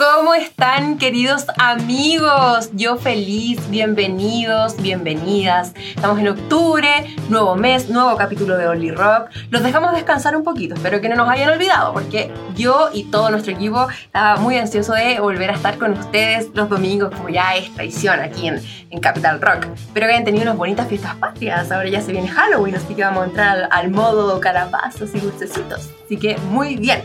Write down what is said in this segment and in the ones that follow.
¿Cómo están queridos amigos? Yo feliz, bienvenidos, bienvenidas. Estamos en octubre, nuevo mes, nuevo capítulo de Only Rock. Los dejamos descansar un poquito, espero que no nos hayan olvidado porque yo y todo nuestro equipo estaba muy ansioso de volver a estar con ustedes los domingos como ya es tradición aquí en, en Capital Rock. Espero que hayan tenido unas bonitas fiestas patrias, ahora ya se viene Halloween, así que vamos a entrar al, modo calabazos y dulcecitos. Así que muy bien.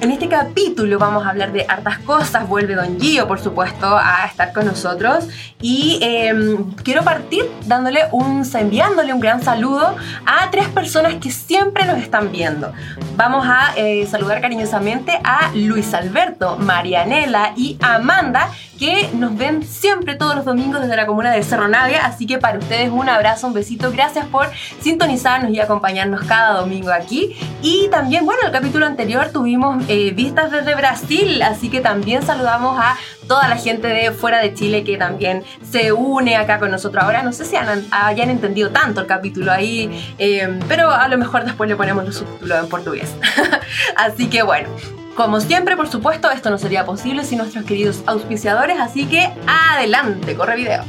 En este capítulo vamos a hablar de hartas cosas. Vuelve Don Gio, por supuesto, a estar con nosotros. Y em, quiero partir dándole un, enviándole un gran saludo a tres personas que siempre nos están viendo. Vamos a eh, saludar cariñosamente a Luis Alberto, Marianela y Amanda, que nos ven siempre todos los domingos desde la comuna de Cerro Navia. Así que para ustedes un abrazo, un besito. Gracias por sintonizarnos y acompañarnos cada domingo aquí. Y también, bueno, el capítulo anterior tuvimos eh, vistas desde Brasil, así que también saludamos a toda la gente de fuera de Chile que también se une acá con nosotros ahora. No sé si hayan entendido tanto el capítulo ahí, eh, pero a lo mejor después le ponemos los subtítulos en portugués. así que bueno. Como siempre, por supuesto, esto no sería posible sin nuestros queridos auspiciadores, así que adelante, corre video.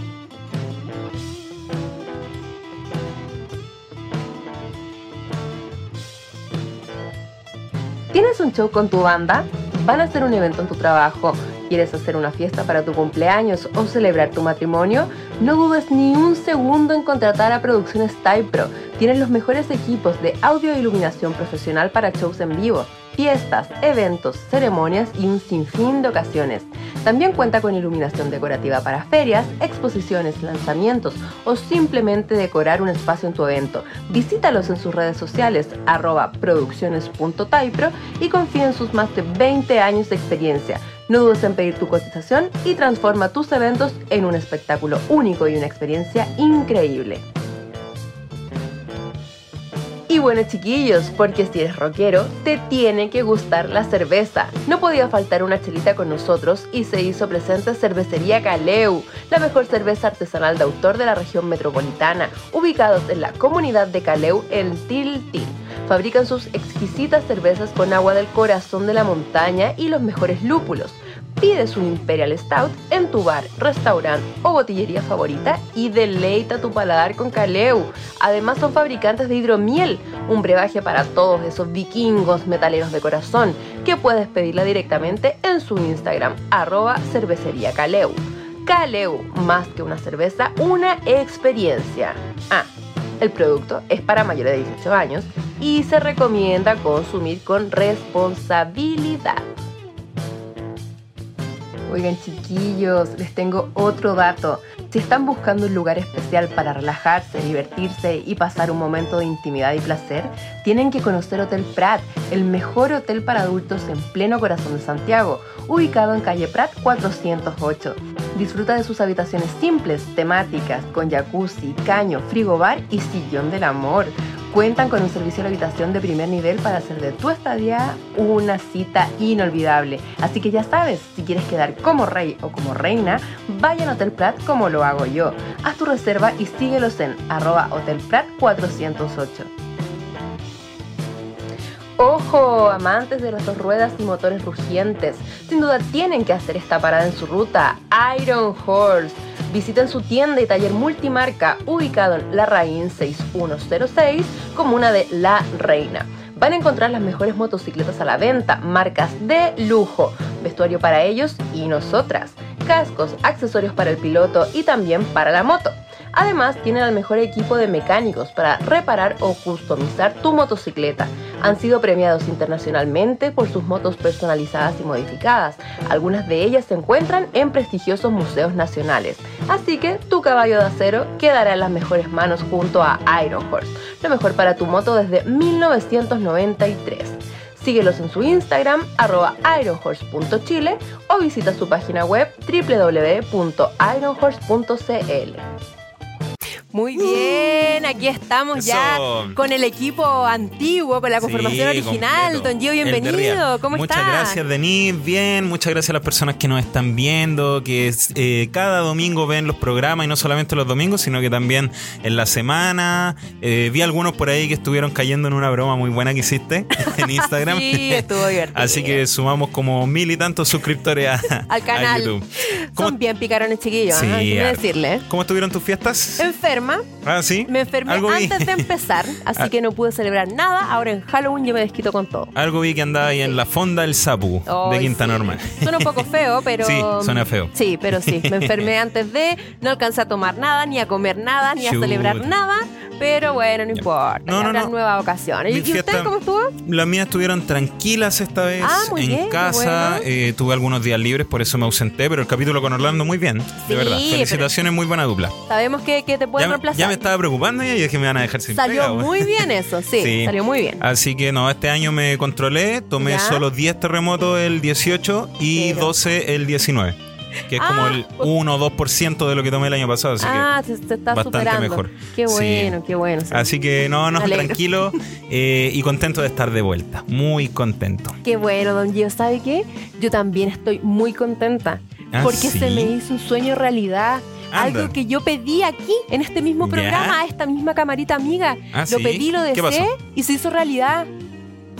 ¿Tienes un show con tu banda? ¿Van a hacer un evento en tu trabajo? ¿Quieres hacer una fiesta para tu cumpleaños o celebrar tu matrimonio? No dudes ni un segundo en contratar a Producciones Type Pro. Tienen los mejores equipos de audio e iluminación profesional para shows en vivo fiestas, eventos, ceremonias y un sinfín de ocasiones. También cuenta con iluminación decorativa para ferias, exposiciones, lanzamientos o simplemente decorar un espacio en tu evento. Visítalos en sus redes sociales arroba producciones.taipro y confía en sus más de 20 años de experiencia. No dudes en pedir tu cotización y transforma tus eventos en un espectáculo único y una experiencia increíble. Y bueno chiquillos, porque si eres rockero, te tiene que gustar la cerveza. No podía faltar una chelita con nosotros y se hizo presente Cervecería Caleu, la mejor cerveza artesanal de autor de la región metropolitana, ubicados en la comunidad de Caleu en Tiltil. Fabrican sus exquisitas cervezas con agua del corazón de la montaña y los mejores lúpulos Pides un Imperial Stout en tu bar, restaurante o botillería favorita y deleita tu paladar con Caleu. Además son fabricantes de hidromiel, un brebaje para todos esos vikingos metaleros de corazón que puedes pedirla directamente en su Instagram, arroba cervecería. Caleu, más que una cerveza, una experiencia. Ah, el producto es para mayores de 18 años y se recomienda consumir con responsabilidad. Oigan chiquillos, les tengo otro dato. Si están buscando un lugar especial para relajarse, divertirse y pasar un momento de intimidad y placer, tienen que conocer Hotel Prat, el mejor hotel para adultos en pleno corazón de Santiago, ubicado en calle Prat 408. Disfruta de sus habitaciones simples, temáticas, con jacuzzi, caño, frigobar y sillón del amor Cuentan con un servicio de habitación de primer nivel para hacer de tu estadía una cita inolvidable. Así que ya sabes, si quieres quedar como rey o como reina, vaya a Hotel Prat como lo hago yo. Haz tu reserva y síguelos en arroba Prat 408 Ojo, amantes de las dos ruedas y motores rugientes, sin duda tienen que hacer esta parada en su ruta, Iron Horse Visiten su tienda y taller multimarca ubicado en La Raín 6106, comuna de La Reina. Van a encontrar las mejores motocicletas a la venta, marcas de lujo, vestuario para ellos y nosotras, cascos, accesorios para el piloto y también para la moto. Además, tienen el mejor equipo de mecánicos para reparar o customizar tu motocicleta. Han sido premiados internacionalmente por sus motos personalizadas y modificadas. Algunas de ellas se encuentran en prestigiosos museos nacionales. Así que tu caballo de acero quedará en las mejores manos junto a Iron Horse, lo mejor para tu moto desde 1993. Síguelos en su Instagram, arroba ironhorse.chile o visita su página web www.ironhorse.cl. Muy bien, aquí estamos ya con el equipo antiguo, con la conformación Sí, original. completo. Don Gio, bienvenido. ¿Cómo Muchas estás? gracias, Denise. Bien, muchas gracias a las personas que nos están viendo, que eh, cada domingo ven los programas y no solamente los domingos, sino que también en la semana. Eh, vi algunos por ahí que estuvieron cayendo en una broma muy buena que hiciste en Instagram. Sí, estuvo divertido. Así que sumamos como mil y tantos suscriptores a, Al a canal. YouTube. ¿Cómo, Son bien picarones chiquillos, Sí. Hay que harto. decirle. ¿Cómo estuvieron tus fiestas? Enferma, Ah, sí. me enfermé Algo vi. antes de empezar, así Ah. que no pude celebrar nada. Ahora en Halloween yo me desquito con todo. Algo vi que andaba ahí en la fonda del Sapu de Ay, Quinta sí. Normal. Suena un poco feo, pero. Sí, suena feo. Sí, pero sí. Me enfermé antes de. No alcancé a tomar nada, ni a comer nada, ni a celebrar nada. Pero bueno, no importa. No, no, no. nuevas ocasiones. ¿Y y usted fiesta- cómo estuvo? Las mías estuvieron tranquilas esta vez Ah, muy en bien, casa. bueno. eh, tuve algunos días libres, por eso me ausenté, pero el capítulo con Orlando muy bien, Sí, de verdad. Felicitaciones, muy buena dupla. Sabemos que, que te pueden reemplazar. ya me estaba preocupando y dije que me van a dejar sin Salió pega, muy bien eso, sí, Sí. Salió muy bien. Así que no, este año me controlé, tomé Ya. solo 10 terremotos el 18 y Pero- 12 el 19, que es Ah, como el 1 o 2% de lo que tomé el año pasado, así ah, se, se está bastante superando. mejor. Qué Sí. bueno, qué bueno. sí. que... Así que no, no, tranquilo eh, y contento de estar de vuelta, muy contento. Qué bueno, don Gio. ¿Sabe qué? Yo también estoy muy contenta. ¿Ah, porque sí? se me hizo un sueño realidad. Anda. Algo que yo pedí aquí, en este mismo programa, a esta misma camarita amiga. ¿Ah, lo sí? pedí, lo ¿Qué deseé y se hizo realidad.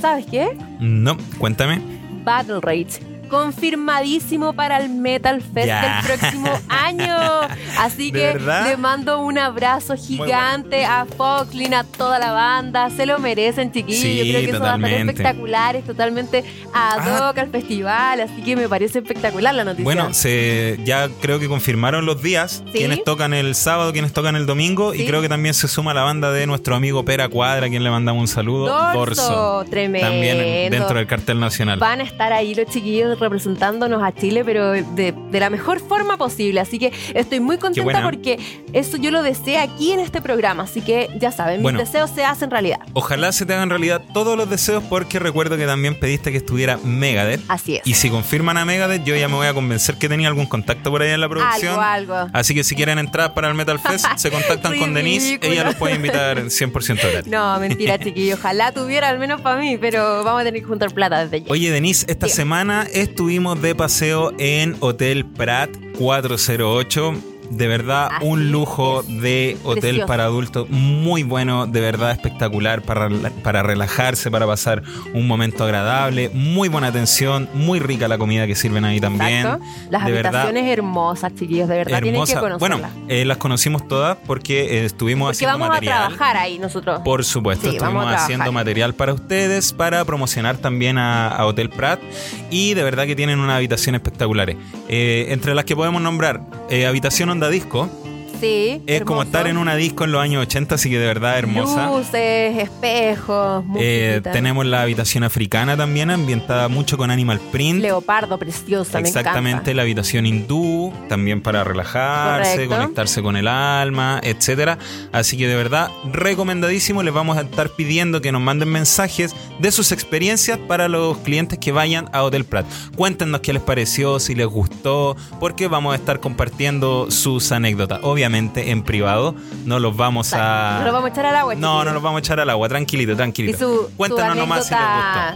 ¿Sabes qué? No, cuéntame. Battle Rage. Confirmadísimo para el Metal Fest del próximo año. Así ¿De que verdad? le mando un abrazo gigante a Foxlin, a toda la banda. Se lo merecen, chiquillos. Sí, Yo creo que eso va a estar totalmente. espectacular. Es totalmente ad Ah. hoc al festival. Así que me parece espectacular la noticia. Bueno, se, ya creo que confirmaron los días, Sí. quienes tocan el sábado, quienes tocan el domingo, Sí. y creo que también se suma la banda de nuestro amigo Pera Cuadra, a quien le mandamos un saludo. Dorso, tremendo. También dentro del cartel nacional. Van a estar ahí los chiquillos representándonos a Chile, pero de, de la mejor forma posible. Así que estoy muy contenta porque eso yo lo deseé aquí en este programa. Así que ya saben, Bueno. mis deseos se hacen realidad. Ojalá se te hagan realidad todos los deseos, porque recuerdo que también pediste que estuviera Megadeth. Así es. Y si confirman a Megadeth, yo ya me voy a convencer que tenía algún contacto por ahí en la producción. Algo, algo. Así que si quieren entrar para el Metal Fest, se contactan con Denise. Ella los puede invitar 100% gratis. No, mentira, chiquillos. Ojalá tuviera al menos para mí, pero vamos a tener que juntar plata desde ya. Oye, Denise, esta semana estuvimos de paseo en Hotel Prat 408. De verdad, Así un lujo es. de hotel Precioso. para adultos muy bueno, de verdad espectacular para, para relajarse, para pasar un momento agradable, muy buena atención, muy rica la comida que sirven ahí también. Exacto. Las de verdad, habitaciones hermosas, chiquillos, de verdad tienen que hermosa. conocerlas. Bueno, eh, las conocimos todas porque eh, estuvimos porque haciendo vamos material. a trabajar ahí nosotros. Por supuesto, Sí, vamos estuvimos haciendo material para ustedes, para promocionar también a, a Hotel Prat y de verdad que tienen unas habitaciones espectaculares. Eh, entre las que podemos nombrar Habitación Onda Disco, Sí. es como estar en una disco en los años 80, así que de verdad hermosa. Luces, espejos, Eh, tenemos la habitación africana también, ambientada mucho con animal print. Leopardo preciosa, me Exactamente, la habitación hindú, también para relajarse, Correcto. conectarse con el alma, etcétera. Así que de verdad, recomendadísimo. Les vamos a estar pidiendo que nos manden mensajes de sus experiencias para los clientes que vayan a Hotel Prat. Cuéntenos qué les pareció, si les gustó, porque vamos a estar compartiendo sus anécdotas. Obviamente en privado, no los vamos a. No lo vamos a echar al agua. No, no los vamos a echar al agua, tranquilito, Y tranquilito. su, Cuéntanos su nomás si les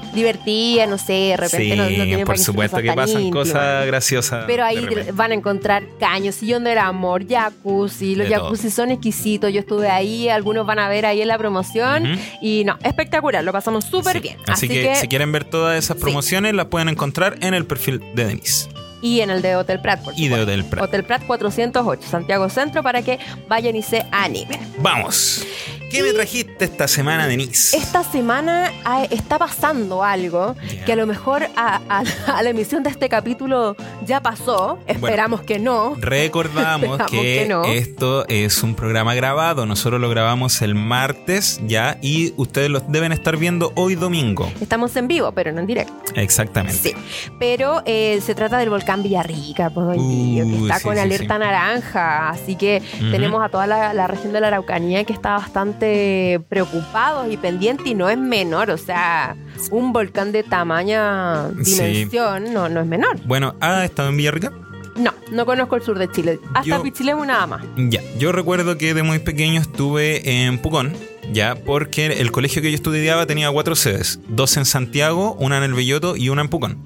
gustó. divertida, no sé, de repente Sí, no, no tiene por supuesto que pasan cosas graciosas. Pero ahí van a encontrar caños, sillón del amor, jacuzzi. Los De todo. jacuzzi son exquisitos. Yo estuve ahí, algunos van a ver ahí en la promoción. Y no, espectacular, lo pasamos súper Sí. bien. Así, que, si quieren ver todas esas Sí. promociones, las pueden encontrar en el perfil de Denise Y en el de Hotel Prat, por y de. Hotel Prat. Hotel Prat 408, Santiago Centro, para que vayan y se animen. Vamos. ¿Qué me trajiste esta semana, Denise? Esta semana ah, está pasando algo que a lo mejor a, a- a la emisión de este capítulo ya pasó. Esperamos que no. Recordamos Esperamos que, que no. esto es un programa grabado. Nosotros lo grabamos el martes ya y ustedes lo deben estar viendo hoy domingo. Estamos en vivo, pero no en directo. Exactamente. Sí, pero eh, se trata del volcán Villarrica, pues, don Gillo, que Uh, está sí, con sí, alerta naranja, así que tenemos a toda la, la región de la Araucanía que está bastante bastante preocupados y pendientes y no es menor, o sea, un volcán de tamaña dimensión no, no es menor. Bueno, ¿ha estado en Villarrica? No, no conozco el sur de Chile. Hasta Pichilemu nada más. Ya, yo recuerdo que de muy pequeño estuve en Pucón, ya, porque el colegio que yo estudiaba tenía cuatro sedes, dos en Santiago, una en el Belloto y una en Pucón.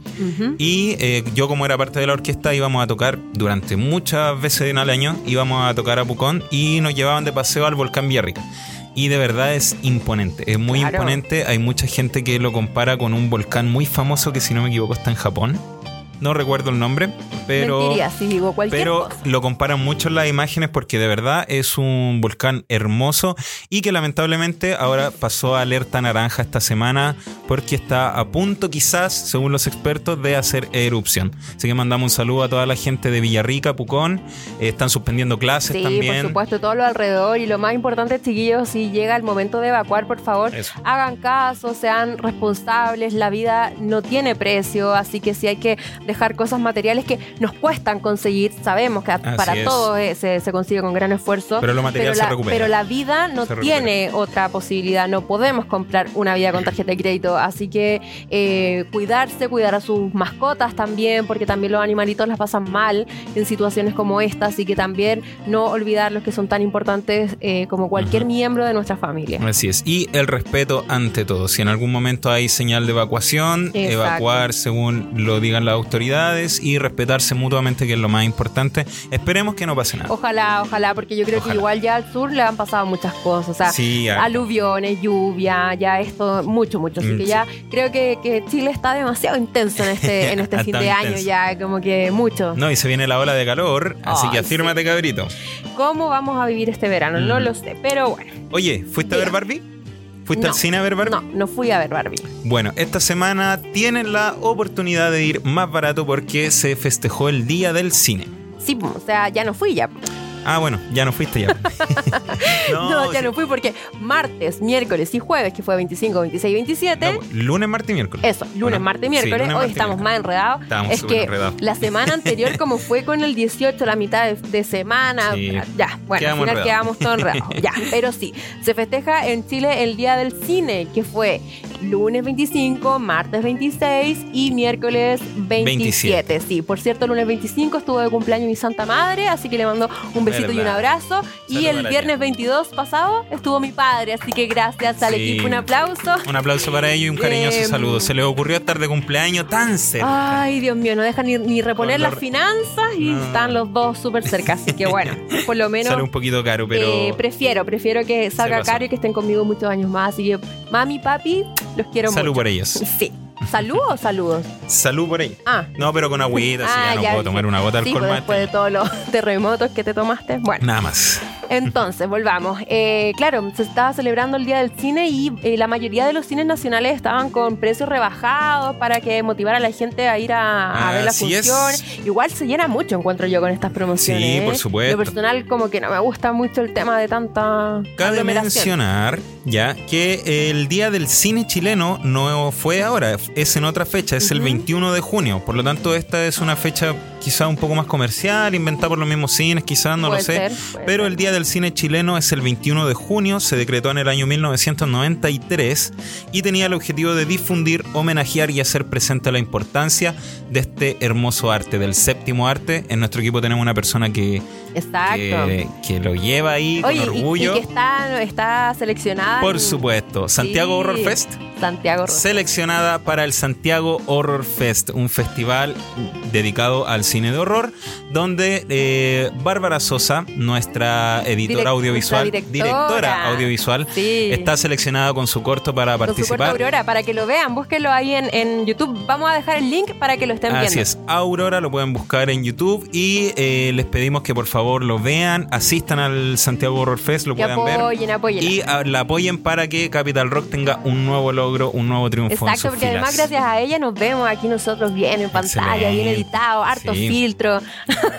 Y eh, yo como era parte de la orquesta íbamos a tocar durante muchas veces en el año, íbamos a tocar a Pucón y nos llevaban de paseo al volcán Villarrica. Y de verdad es imponente, es muy Claro. imponente. Hay mucha gente que lo compara con un volcán muy famoso que si no me equivoco está en Japón. No recuerdo el nombre, pero... Mentiría si digo cualquier Pero cosa. lo comparan mucho en las imágenes porque de verdad es un volcán hermoso y que lamentablemente ahora pasó a alerta naranja esta semana porque está a punto quizás, según los expertos, de hacer erupción. Así que mandamos un saludo a toda la gente de Villarrica, Pucón. Eh, están suspendiendo clases Sí, también. por supuesto, todo lo alrededor. Y lo más importante, chiquillos, si llega el momento de evacuar, por favor, Eso. hagan caso, sean responsables. La vida no tiene precio, así que si hay que dejar cosas materiales que nos cuestan conseguir, sabemos que Así para es. todo eh, se, se consigue con gran esfuerzo. Pero lo material pero se la, recupera. Pero la vida no tiene otra posibilidad. No podemos comprar una vida con tarjeta de crédito. Así que eh, cuidarse, cuidar a sus mascotas también, porque también los animalitos las pasan mal en situaciones como esta. Así que también no olvidar los que son tan importantes eh, como cualquier miembro de nuestra familia. Así es. Y el respeto ante todo. Si en algún momento hay señal de evacuación, Exacto. evacuar según lo digan las autoridades y respetarse mutuamente, que es lo más importante. Esperemos que no pase nada. Ojalá, ojalá, porque yo creo Ojalá. que igual ya al sur le han pasado muchas cosas. O sea, Sí, aluviones, lluvia, ya esto, mucho, mucho. Así Mm, que sí. ya creo que, que Chile está demasiado intenso en este, en este fin de año, ya como que mucho. No, y se viene la ola de calor, así que afírmate, cabrito. ¿Cómo vamos a vivir este verano? No Mm. lo sé, pero bueno. Oye, ¿fuiste a ver. Barbie? ¿Fuiste No. al cine a ver Barbie? No, no fui a ver Barbie. Bueno, esta semana tienen la oportunidad de ir más barato porque se festejó el Día del Cine. Sí, o sea, ya no fui ya. Ah, bueno, ya no fuiste ya. No, ya sí. no fui porque martes, miércoles y jueves, que fue 25, 26 y 27. No, lunes, martes y miércoles. Eso, lunes, Bueno, martes, sí, miércoles. lunes, Hoy y estamos miércoles. más enredados. Estábamos es que enredados. la semana anterior, como fue con el 18, la mitad de, de semana, Sí. ya, bueno, Quedamos al final enredados. quedamos todos enredados. ya, pero sí, se festeja en Chile el Día del Cine, que fue lunes 25, martes 26 y miércoles 27. Sí, por cierto, lunes 25 estuvo de cumpleaños mi Santa Madre, así que le mando un besito y un abrazo. y el viernes tía. 22 pasado estuvo mi padre, así que gracias al Sí. equipo, un aplauso. Un aplauso para ellos y un cariñoso saludo. Se les ocurrió estar de cumpleaños tan cerca. Ay, Dios mío, no dejan ni, ni reponer las finanzas y No. están los dos súper cerca. Así que bueno, por lo menos Sale un poquito caro, pero. eh, prefiero, prefiero que salga caro y que estén conmigo muchos años más. Así que, mami, papi, los quiero Salud mucho. por ellos. Sí. ¿Salud o saludos? Salud por ellos. Ah. No, pero con agüita, si Ah, ya no ya puedo dije. tomar una gota de Sí, alcohol pues más. después de todos los terremotos que te tomaste. Bueno. Nada más. Entonces, volvamos. Eh, claro, se estaba celebrando el Día del Cine y eh, la mayoría de los cines nacionales estaban con precios rebajados para que motivara a la gente a ir a, a ver la Así es. función. Igual se llena mucho, encuentro yo, con estas promociones. Sí, por ¿eh? supuesto. Lo personal, como que no me gusta mucho el tema de tanta Cabe mencionar ya que el día del cine chileno no fue ahora, es en otra fecha, es el Ujú. 21 de junio. Por lo tanto, esta es una fecha quizá un poco más comercial, inventada por los mismos cines, quizás, no Puede lo sé. ser, Pero ser. el día del cine chileno es el 21 de junio, se decretó en el año 1993 y tenía el objetivo de difundir, homenajear y hacer presente la importancia de este hermoso arte, del séptimo arte. En nuestro equipo tenemos una persona que, Exacto. que, que lo lleva ahí Oye, con orgullo. Y, que está, está seleccionada. Por en- supuesto, Santiago Sí, Horror Fest. Santiago Horror Seleccionada para el Santiago Horror Fest, un festival dedicado al cine de horror, donde eh, Bárbara Sosa, nuestra editora audiovisual, nuestra directora. audiovisual, Sí. está seleccionada con su corto para Con su corto participar. Aurora, para que lo vean, búsquenlo ahí en, en YouTube. Vamos a dejar el link para que lo estén Así viendo. es, Aurora lo pueden buscar en YouTube y eh, les pedimos que por favor lo vean, asistan al Santiago Horror Fest, lo Que puedan ver. apoyen, apoyen. Y ah, la apoyen para que Capital Rock tenga un nuevo logro, un nuevo triunfo. en Exacto, sus porque además gracias a ella nos vemos aquí nosotros bien en pantalla, bien editado, harto sí. filtro.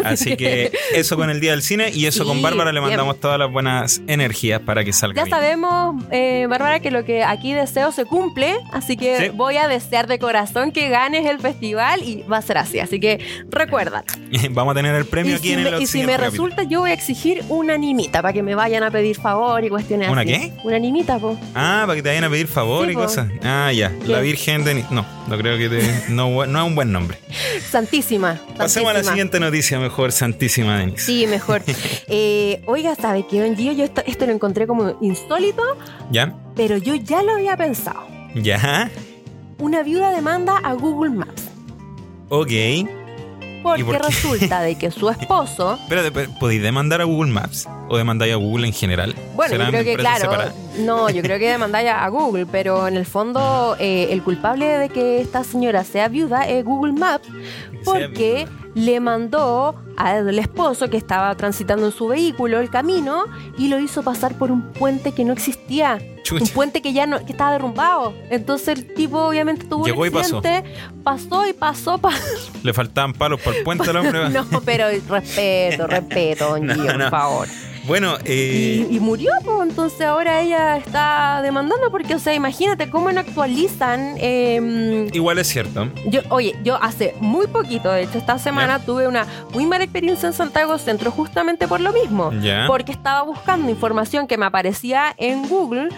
Así que eso con el Día del Cine y eso Sí, con Bárbara le bien. mandamos todas las buenas energías para que salga Ya bien. sabemos, eh, Bárbara, que lo que aquí deseo se cumple, así que Sí. voy a desear de corazón que ganes el festival y va a ser así. Así que recuerda. Vamos a tener el Y premio aquí si, en el y si me. Resulta, yo voy a exigir una animita para que me vayan a pedir favor y cuestiones ¿Una así. qué? Una animita, po. Ah, para que te vayan a pedir favor Sí, y po. cosas. Ah, ya. La Virgen de... Ni- No, no creo que te... No, no es un buen nombre. Santísima. Pasemos a la siguiente noticia mejor, Santísima Denis. Sí, mejor. Eh, oiga, ¿sabe qué, Don Gio? Yo esto, esto lo encontré como insólito, ¿Ya? pero yo ya lo había pensado. ¿Ya? Una viuda demanda a Google Maps. Ok. Porque por resulta de que su esposo, pero, ¿podéis demandar a Google Maps? ¿O demandáis a Google en general? bueno, yo ¿Serán creo que claro, no, yo creo que demanda a Google, pero en el fondo eh, el culpable de que esta señora sea viuda es Google Maps porque le mandó al esposo que estaba transitando en su vehículo el camino y lo hizo pasar por un puente que no existía. Chucha. Un puente que ya no, que estaba derrumbado. Entonces el tipo obviamente tuvo Llegó un accidente, pasó y pasó, pa- Le faltaban palos para el puente al hombre. No, pero respeto, respeto, don No, Gio, por favor. Bueno, eh, Y, y murió, pues entonces ahora ella está demandando porque, o sea, imagínate cómo no actualizan. eh, igual es cierto. yo, oye, yo hace muy poquito, de hecho, esta semana tuve una muy mala experiencia en Santiago Centro justamente por lo mismo. Ya. Porque estaba buscando información que me aparecía en Google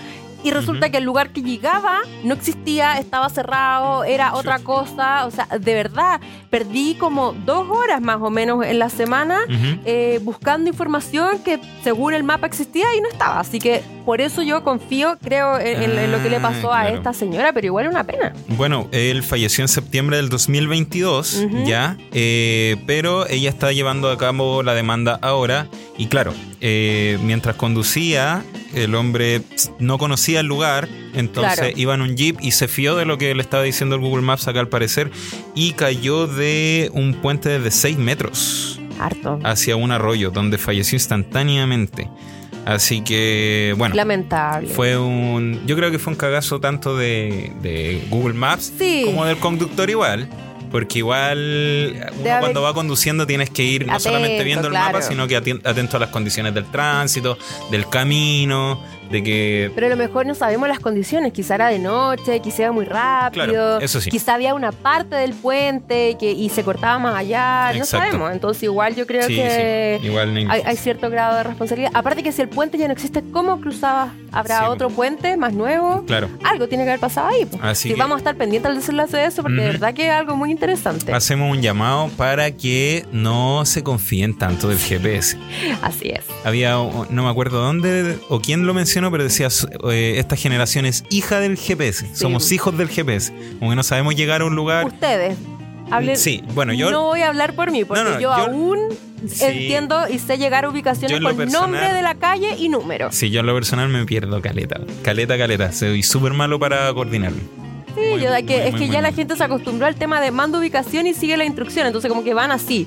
y resulta que el lugar que llegaba no existía, estaba cerrado, era otra cosa. O sea, de verdad, perdí como dos horas más o menos en la semana eh, buscando información que según el mapa existía y no estaba. Así que por eso yo confío, creo, en, lo que le pasó Ah, a claro. esta señora, pero igual es una pena. Bueno, él falleció en septiembre del 2022, Ujú. ya, eh, pero ella está llevando a cabo la demanda ahora. Y claro, eh, mientras conducía, el hombre no conocía el lugar, entonces Claro. iba en un jeep y se fió de lo que le estaba diciendo el Google Maps acá al parecer y cayó de un puente de 6 metros Harto. hacia un arroyo donde falleció instantáneamente. Así que, bueno. Lamentable. Fue un. Yo creo que fue un cagazo tanto de, de Google Maps Sí. como del conductor igual. Porque igual uno cuando va conduciendo tienes que ir no Atento, solamente viendo el mapa, sino que aten- atento a las condiciones del tránsito, del camino, de que. Pero a lo mejor no sabemos las condiciones. Quizá era de noche, quizá iba muy rápido. Claro, eso sí. Quizá había una parte del puente que, y se cortaba más allá. No sabemos. Entonces, igual yo creo sí, que. sí, igual ni- Hay, hay cierto grado de responsabilidad. Aparte que si el puente ya no existe, ¿cómo cruzabas? ¿Habrá Sí, otro puente más nuevo? Claro. Algo tiene que haber pasado ahí. pues. Así y que- vamos a estar pendientes al desenlace de eso porque de verdad que es algo muy interesante. Hacemos un llamado para que no se confíen tanto del GPS. Así es. Había, no me acuerdo dónde o quién lo mencionó, pero decía, eh, esta generación es hija del GPS. Somos hijos del GPS. Como que no sabemos llegar a un lugar. Ustedes. Hablen, Sí, bueno, yo... no voy a hablar por mí porque No, no, yo, yo- aún Sí. entiendo y sé llegar a ubicaciones con personal- nombre de la calle y número. Sí, yo en lo personal me pierdo caleta. Caleta, caleta. Soy súper malo para coordinarme. Sí, Muy, yo, muy, que, es que ya la gente se acostumbró al tema de mando ubicación y sigue la instrucción, entonces como que van así.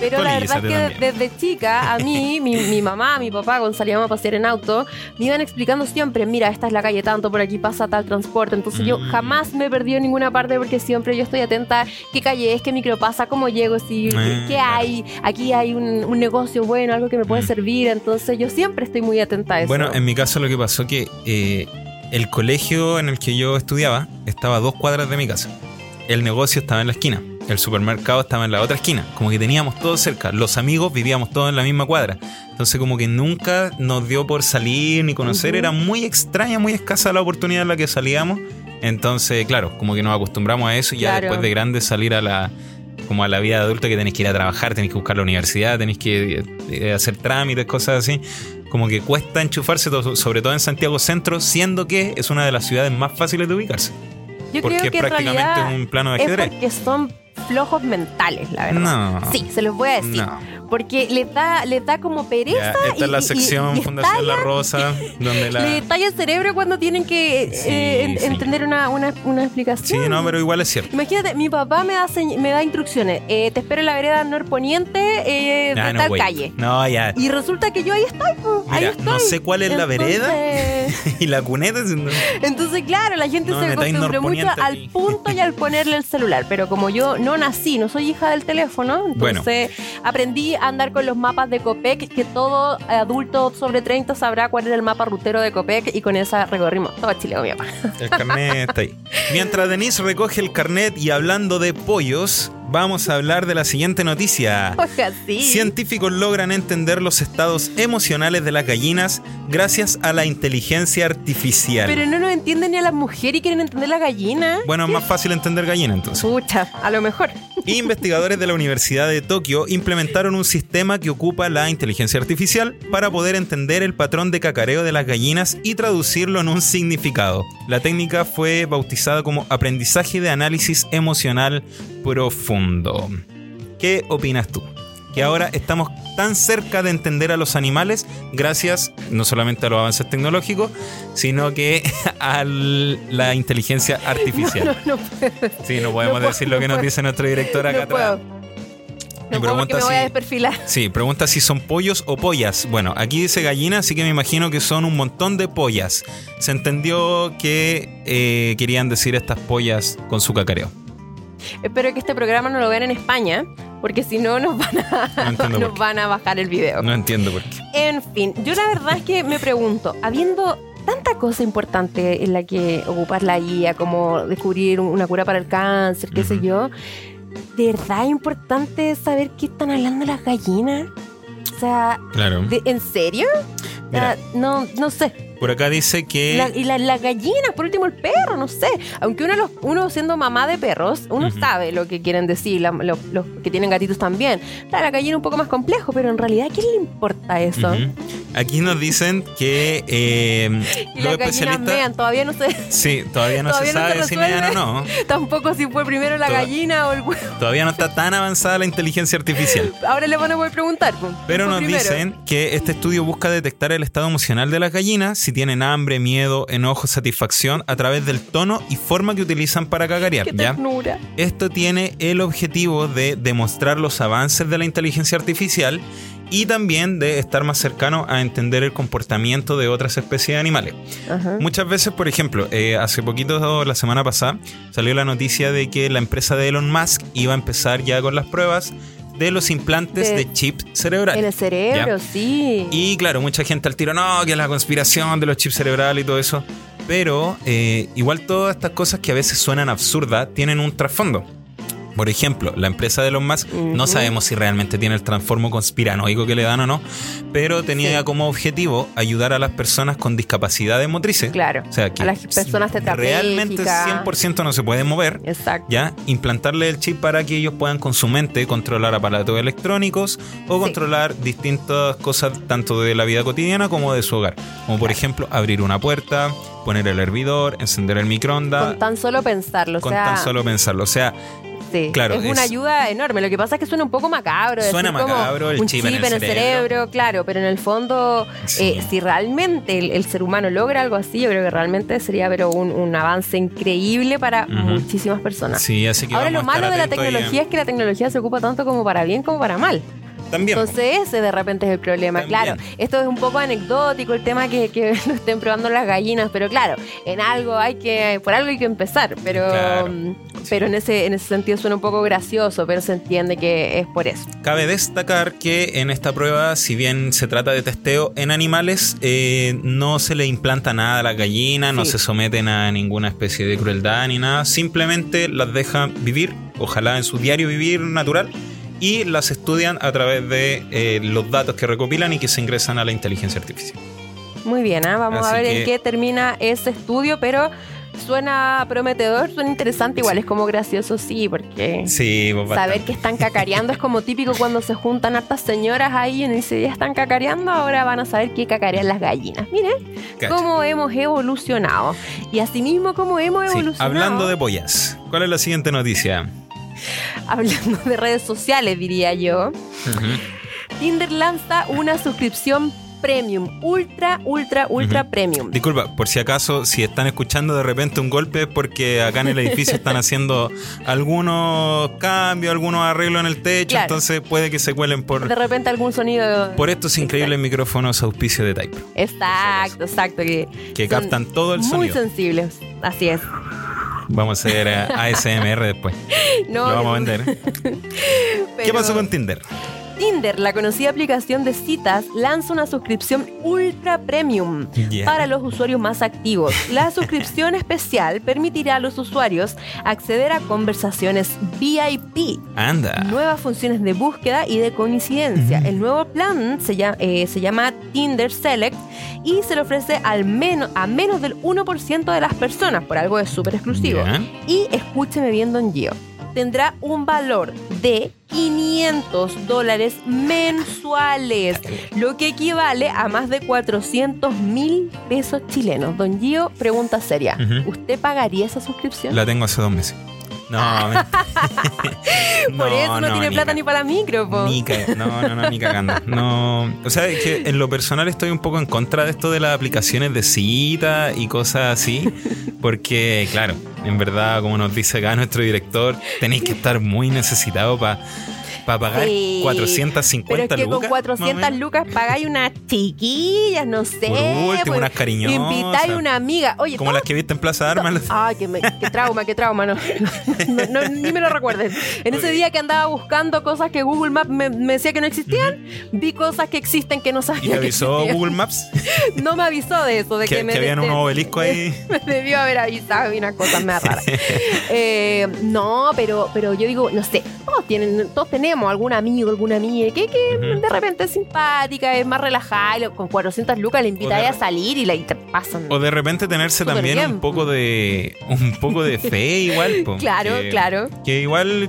Pero la verdad es que también. desde chica, a mí, mi, mi mamá, mi papá, cuando salíamos a pasear en auto, me iban explicando siempre, mira, esta es la calle tanto, por aquí pasa tal transporte. Entonces yo Mm. jamás me he perdido en ninguna parte porque siempre yo estoy atenta qué calle es, qué micro pasa, cómo llego, si, Ah, qué hay, aquí hay un, un negocio bueno, algo que me puede Mm. servir. Entonces yo siempre estoy muy atenta a eso. Bueno, en mi caso lo que pasó que eh, el colegio en el que yo estudiaba estaba a dos cuadras de mi casa. El negocio estaba en la esquina. El supermercado estaba en la otra esquina. Como que teníamos todo cerca. Los amigos vivíamos todos en la misma cuadra. Entonces como que nunca nos dio por salir ni conocer. Era muy extraña, muy escasa la oportunidad en la que salíamos. Entonces, claro, como que nos acostumbramos a eso y ya Claro. después de grande salir a la como a la vida de adulto que tenéis que ir a trabajar, tenéis que buscar la universidad, tenéis que eh, hacer trámites, cosas así. Como que cuesta enchufarse, sobre todo en Santiago Centro, siendo que es una de las ciudades más fáciles de ubicarse. yo porque creo es que en prácticamente realidad un plano de es ajedrez. porque son flojos mentales, la verdad. No. Sí, se los voy a decir. No. porque le da, le da como pereza. Ya, esta y- es la sección y Fundación La Rosa, donde la... Le estalla el cerebro cuando tienen que Sí, eh, en- sí. entender una, una, una Sí, explicación. no, pero igual es cierto. Imagínate, mi papá me da, me da instrucciones. eh, te espero en la vereda norponiente eh, de Ah, no, tal calle. No, ya. Y resulta que yo ahí estoy, po, ahí Mira, estoy. no sé cuál es la vereda y la cuneta. Entonces, claro, la gente se acostumbró mucho al punto y al ponerle el celular. Pero como yo no nací, no soy hija del teléfono, Bueno. entonces aprendí a andar con los mapas de Copec, que todo adulto sobre 30 sabrá cuál era el mapa rutero de Copec y con esa recorrimos todo Chile con mi papá. El carnet está ahí. Mientras Denise recoge el carnet y hablando de pollos, vamos a hablar de la siguiente noticia. Sí. Científicos logran entender los estados emocionales de las gallinas gracias a la inteligencia artificial. Pero no nos entienden ni a las mujeres y quieren entender la gallina. Bueno, es más fácil entender gallina entonces. Pucha, a lo mejor. Investigadores de la Universidad de Tokio implementaron un sistema que ocupa la inteligencia artificial para poder entender el patrón de cacareo de las gallinas y traducirlo en un significado. La técnica fue bautizada como aprendizaje de análisis emocional profundo. ¿Qué opinas tú? Que ahora estamos tan cerca de entender a los animales gracias no solamente a los avances tecnológicos, sino que a la inteligencia artificial. No, no puedo. Sí, no podemos No decir puedo, lo que no nos puedo. dice nuestro director acá No puedo. atrás. No Me puedo porque pregunta me voy a si- desperfilar. Sí, pregunta si son pollos o pollas. Bueno, aquí dice gallina, así que me imagino que son un montón de pollas. Se entendió que eh, querían decir estas pollas con su cacareo. Espero que este programa no lo vean en España, porque si no nos van a, No nos van a bajar el video. No entiendo por qué. En fin, yo la verdad es que me pregunto, habiendo tanta cosa importante en la que ocupar la IA, como descubrir una cura para el cáncer, qué sé yo, ¿de verdad es importante saber qué están hablando las gallinas? O sea, Claro. ¿de- ¿en serio? No, no sé. Por acá dice que... La- y la- las gallinas, por último el perro, no sé. Aunque uno, los- uno siendo mamá de perros, uno sabe lo que quieren decir, la- lo- los que tienen gatitos también. Claro, la gallina es un poco más complejo, pero en realidad, ¿a quién le importa eso? Aquí nos dicen que eh, Y los las gallinas especialistas... mean, todavía no sé Sí, todavía no Todavía se no se sabe si mean o no. tampoco si fue primero la gallina o el huevo. Todavía no está tan avanzada la inteligencia artificial. Ahora le van a poder preguntar. pues, Pero ¿quién nos primero? dicen que este estudio busca detectar el estado emocional de las gallinas, si tienen hambre, miedo, enojo, satisfacción, a través del tono y forma que utilizan para cagarear. Qué. Esto tiene el objetivo de demostrar los avances de la inteligencia artificial y también de estar más cercano a entender el comportamiento de otras especies de animales. Ajá. Muchas veces, por ejemplo, eh, hace poquito, la semana pasada, salió la noticia de que la empresa de Elon Musk iba a empezar ya con las pruebas de los implantes De- de, chip cerebral. En el cerebro, sí. Y claro, mucha gente al tiro, no, que es la conspiración de los chips cerebrales y todo eso. Pero eh, igual todas estas cosas que a veces suenan absurdas tienen un trasfondo. Por ejemplo, la empresa de Elon Musk, no Ujú. sabemos si realmente tiene el transformo conspiranoico que le dan o no, pero tenía Sí. como objetivo ayudar a las personas con discapacidades motrices. Claro. O sea, que A las personas realmente tetrapléjicas. 100% no se pueden mover. Exacto. ¿ya? Implantarle el chip para que ellos puedan con su mente controlar aparatos electrónicos o Sí. controlar distintas cosas tanto de la vida cotidiana como de su hogar. Como por ejemplo abrir una puerta, poner el hervidor, encender el microondas. Con tan solo pensarlo. O Con sea, tan solo pensarlo. O sea, Claro, es una ayuda enorme. Lo que pasa es que suena un poco macabro. Suena decir como macabro, el un chip en el cerebro. cerebro, claro, pero en el fondo, Sí. eh, si realmente el, el ser humano logra algo así, yo creo que realmente sería pero un, un avance increíble para muchísimas personas. sí, así que Ahora, lo malo de la y, tecnología es que la tecnología se ocupa tanto como para bien como para mal. También. Entonces ese de repente es el problema. También. Claro, esto es un poco anecdótico el tema que, que lo estén probando las gallinas, pero claro, en algo hay que, por algo hay que empezar, pero, Claro. mm, pero en ese, en ese sentido suena un poco gracioso, pero se entiende que es por eso. Cabe destacar que en esta prueba, si bien se trata de testeo en animales, eh, no se le implanta nada a las gallinas, no se someten a ninguna especie de crueldad ni nada, simplemente las dejan vivir, ojalá en su diario vivir natural, y las estudian a través de eh, los datos que recopilan y que se ingresan a la inteligencia artificial. Muy bien, ¿ah? vamos a ver en que- qué termina ese estudio, pero suena prometedor, suena interesante, igual es como gracioso, sí, porque... Sí, pues Saber que están cacareando es como típico cuando se juntan hartas señoras ahí y uno dice, ya están cacareando, ahora van a saber qué cacarean las gallinas. Miren Cacha. cómo hemos evolucionado. Y asimismo, cómo hemos Sí, evolucionado. hablando de pollas, ¿cuál es la siguiente noticia? hablando de redes sociales, diría yo. Tinder lanza una suscripción premium, ultra, ultra, ultra premium. Disculpa, por si acaso, si están escuchando de repente un golpe es porque acá en el edificio están haciendo algunos cambios, algunos arreglos en el techo, Claro. entonces puede que se cuelen por, De repente algún sonido. por estos increíbles micrófonos auspicio de Type, Exacto, exacto. Que, que captan todo el Muy sonido. sensibles. Así es. Vamos a hacer eh, ASMR después. No, Lo vamos a vender. ¿Qué pasó con Tinder? Tinder, la conocida aplicación de citas, lanza una suscripción ultra premium para los usuarios más activos. La suscripción especial permitirá a los usuarios acceder a conversaciones VIP, Anda. nuevas funciones de búsqueda y de coincidencia. El nuevo plan se llama, eh, se llama Tinder Select y se le ofrece al menos, a menos del 1% de las personas, por algo es súper exclusivo. Y escúcheme bien, Don Gio. Tendrá un valor de 500 dólares mensuales, lo que equivale a más de 400 mil pesos chilenos. Don Gio, pregunta seria. ¿Usted pagaría esa suscripción? La tengo hace dos meses. No, Por eso no, tiene ni plata ni para la micro, po. Ni no, no, no, ni cagando. No. O sea, es que en lo personal estoy un poco en contra de esto de las aplicaciones de cita y cosas así. Porque, claro, en verdad, como nos dice acá nuestro director, tenéis que estar muy necesitado para pagar Sí, 450 Pero es que lucas. con 400 más o menos. lucas pagáis unas chiquillas, no sé. Por último, pues, unas cariñosas. Invitáis una amiga. Oye, Como las que viste en Plaza de Armas. Ay, qué, me- qué trauma, qué trauma, no. No, no, ni me lo recuerden. En ese día que andaba buscando cosas que Google Maps me, me decía que no existían, vi cosas que existen que no ¿Y sabía te que avisó. Google Maps No me avisó de eso, de que, que, me que habían unos obeliscos ahí? me debió haber avisado y unas cosas más raras. Eh, no, pero, pero yo digo, no sé, todos tienen, todos tenemos algún amigo, alguna amiga que, que de repente es simpática, es más relajada, y con 400 lucas le invitáis a salir y, la, y te pasan. O de repente tenerse también bien. un poco de un poco de fe igual. po. Claro, Que- claro. Que igual,